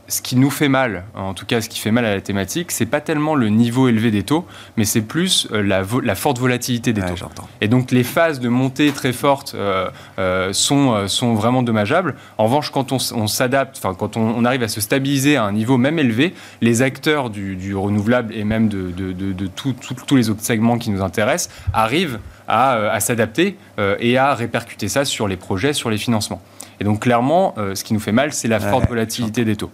ce qui nous fait mal, en tout cas ce qui fait mal à la thématique, c'est pas tellement le niveau élevé des taux, mais c'est plus euh, la, la, forte volatilité des taux. Et donc les phases de montée très fortes euh, euh, sont, sont vraiment dommageables. En revanche, quand on, s'adapte, enfin quand on, arrive à se stabiliser à un niveau même élevé, les acteurs du, renouvelable et même de, de, de, tous les autres segments qui nous intéressent arrivent à, à s'adapter et à répercuter ça sur les projets, sur les financements. Et donc clairement, ce qui nous fait mal, c'est la forte volatilité des taux.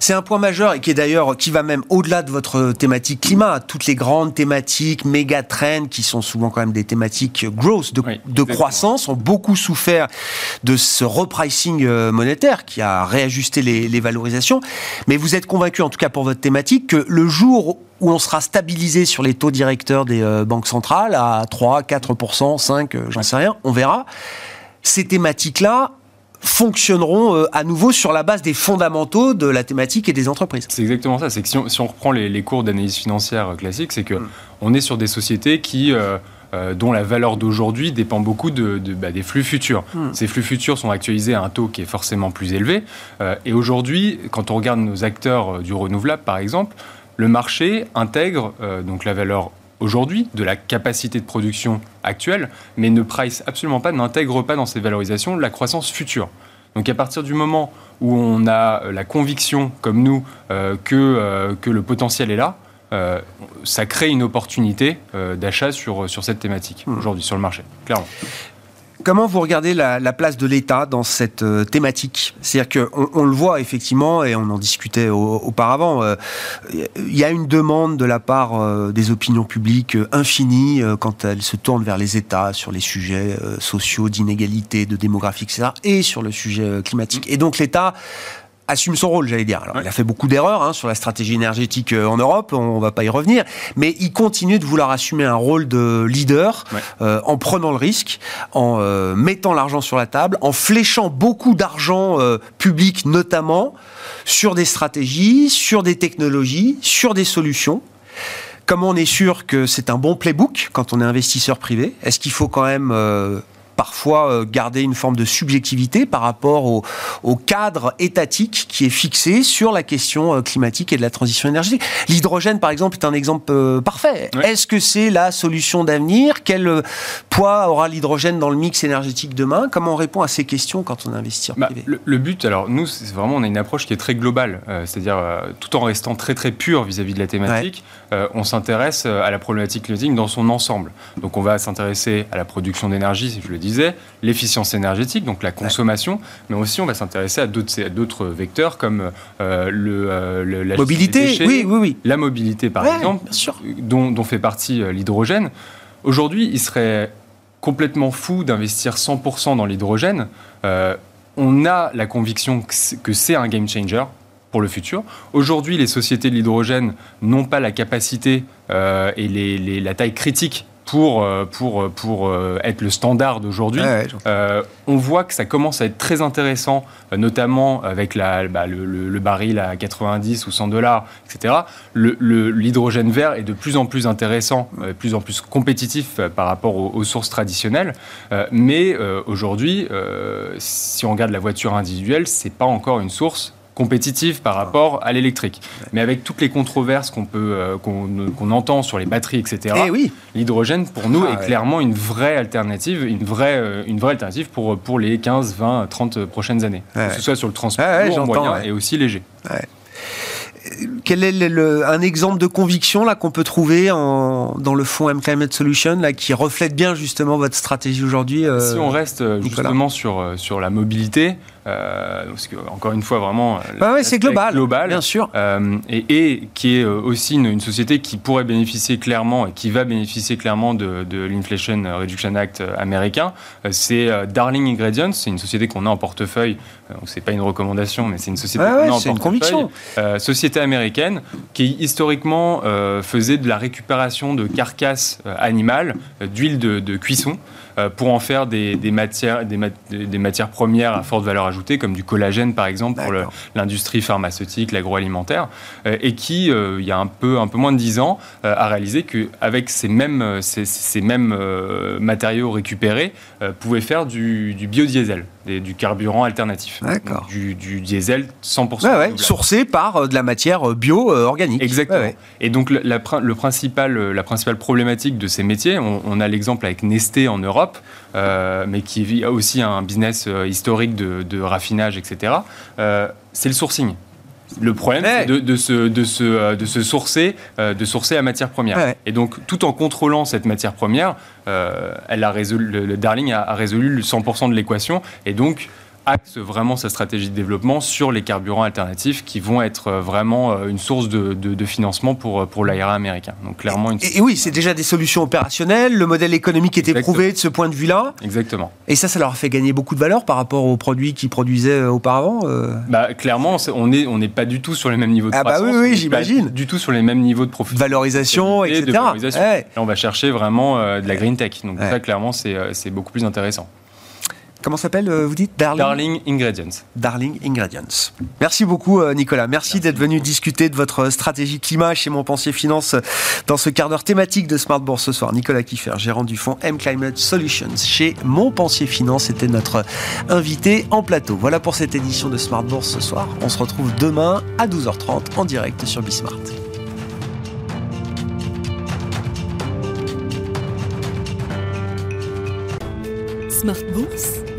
C'est un point majeur et qui est d'ailleurs qui va même au-delà de votre thématique climat. Toutes les grandes thématiques, méga trends, qui sont souvent quand même des thématiques growth, de, croissance, ont beaucoup souffert de ce repricing euh, monétaire qui a réajusté les, valorisations. Mais vous êtes convaincu, en tout cas pour votre thématique, que le jour où on sera stabilisé sur les taux directeurs des euh, banques centrales à 3, 4%, 5, j'en sais rien, on verra. Ces thématiques-là, fonctionneront euh, à nouveau sur la base des fondamentaux de la thématique et des entreprises. C'est exactement ça. C'est que si on, reprend les, cours d'analyse financière euh, classiques, c'est que mm. on est sur des sociétés qui euh, dont la valeur d'aujourd'hui dépend beaucoup de, bah, des flux futurs. Mm. Ces flux futurs sont actualisés à un taux qui est forcément plus élevé. et aujourd'hui, quand on regarde nos acteurs du renouvelable, par exemple, le marché intègre donc la valeur aujourd'hui, de la capacité de production actuelle, mais ne price absolument pas, n'intègre pas dans ses valorisations la croissance future. Donc à partir du moment où on a la conviction, comme nous, euh, que, euh, que le potentiel est là, euh, ça crée une opportunité d'achat sur, sur cette thématique hmm. aujourd'hui sur le marché, clairement. Comment vous regardez la, place de l'État dans cette euh, thématique? C'est-à-dire qu'on on le voit effectivement, et on en discutait auparavant, euh, il y a une demande de la part euh, des opinions publiques infinie quand elles se tournent vers les États sur les sujets sociaux, d'inégalité, de démographie, etc., et sur le sujet climatique. Et donc l'État assume son rôle, j'allais dire. Alors, il a fait beaucoup d'erreurs hein, sur la stratégie énergétique euh, en Europe, on va pas y revenir, mais il continue de vouloir assumer un rôle de leader euh, en prenant le risque, en euh, mettant l'argent sur la table, en fléchant beaucoup d'argent public notamment sur des stratégies, sur des technologies, sur des solutions. Comment on est sûr que c'est un bon playbook quand on est investisseur privé Est-ce qu'il faut quand même parfois euh, garder une forme de subjectivité par rapport au, cadre étatique qui est fixé sur la question euh, climatique et de la transition énergétique. L'hydrogène, par exemple, est un exemple euh, parfait. Est-ce que c'est la solution d'avenir? Quel poids aura l'hydrogène dans le mix énergétique demain? Comment on répond à ces questions quand on investit en bah, privé? le, but, alors nous, c'est vraiment, on a une approche qui est très globale, c'est-à-dire tout en restant très très pur vis-à-vis de la thématique, on s'intéresse à la problématique climatique dans son ensemble. Donc on va s'intéresser à la production d'énergie, si je le disais, l'efficience énergétique, donc la consommation, mais aussi on va s'intéresser à d'autres vecteurs comme euh, le, euh, la mobilité, oui, oui, oui. la mobilité par exemple, Dont, fait partie euh, l'hydrogène. Aujourd'hui, il serait complètement fou d'investir 100% dans l'hydrogène. on a la conviction que c'est un game changer pour le futur. Aujourd'hui, les sociétés de l'hydrogène n'ont pas la capacité et les, la taille critique pour, euh, pour, euh, pour euh, être le standard d'aujourd'hui. on voit que ça commence à être très intéressant, notamment avec la, bah, le, baril à 90 ou 100 dollars, etc. L'hydrogène vert est de plus en plus intéressant, de plus en plus compétitif par rapport aux, aux sources traditionnelles. mais aujourd'hui, si on regarde la voiture individuelle, c'est pas encore une source compétitive par rapport à l'électrique. Mais avec toutes les controverses qu'on peut euh, qu'on entend sur les batteries, etc. Eh oui. L'hydrogène pour nous ah est clairement une vraie alternative, une vraie euh, une vraie alternative pour pour les 15, 20, 30 prochaines années. Que ce soit sur le transport moyen et aussi léger quel est le, un exemple de conviction là qu'on peut trouver en, dans le fonds M Climate Solution là qui reflète bien justement votre stratégie aujourd'hui euh, Si on reste justement sur sur la mobilité, parce que, encore une fois, vraiment. c'est global. Global. Bien sûr. Et, qui est aussi une, société qui pourrait bénéficier clairement et qui va bénéficier clairement de, de l'Inflation Reduction Act américain. C'est Darling Ingredients. C'est une société qu'on a en portefeuille. Donc, c'est pas une recommandation, mais c'est une société qu'on a en portefeuille. Une conviction. société américaine qui, historiquement, faisait de la récupération de carcasses animales, d'huile de, de cuisson. Euh, pour en faire des, matières, des, matières premières à forte valeur ajoutée, comme du collagène par exemple pour l'industrie pharmaceutique, l'agroalimentaire, euh, et qui, euh, il y a un peu, un peu moins de 10 ans, a réalisé qu'avec ces mêmes, ces, mêmes matériaux récupérés, pouvait faire du, du biodiesel du carburant alternatif. D'accord. Du, diesel 100% sourcé par de la matière bio-organique. Exactement. Et donc la, le principal, la principale problématique de ces métiers, on a l'exemple avec Nesté en Europe, euh, mais qui a aussi un business euh, historique de, raffinage, etc., euh, c'est le sourcing. Le problème, c'est de, de, se, de, se, de se sourcer, de sourcer la matière première. Et donc, tout en contrôlant cette matière première, elle a résolu, le, Darling a, a résolu 100% de l'équation. Et donc, axe vraiment sa stratégie de développement sur les carburants alternatifs qui vont être euh, vraiment euh, une source de, financement pour, euh, pour l'AIRA américain. Donc clairement et, oui, c'est déjà des solutions opérationnelles, le modèle économique est éprouvé de ce point de vue-là. Exactement. Et ça, ça leur a fait gagner beaucoup de valeur par rapport aux produits qu'ils produisaient auparavant bah, Clairement, on n'est on pas du tout sur les mêmes niveaux de ah bah oui, oui j'imagine. Du tout sur les mêmes niveaux de profit. Valorisation, etc. De valorisation. Là, on va chercher vraiment de la green tech. Donc ça, clairement, c'est beaucoup plus intéressant. Comment s'appelle, euh, vous dites Darling, Darling, Ingredients. Darling Ingredients. Merci beaucoup, euh, Nicolas. Merci, d'être venu discuter de votre stratégie climat chez Montpensier Finance dans ce quart d'heure thématique de Smart Bourse ce soir. Nicolas Kiffer, gérant du fonds M Climate Solutions chez Montpensier Finance, était notre invité en plateau. Voilà pour cette édition de Smart Bourse ce soir. On se retrouve demain à 12h30 en direct sur Bismart. Smart Bourse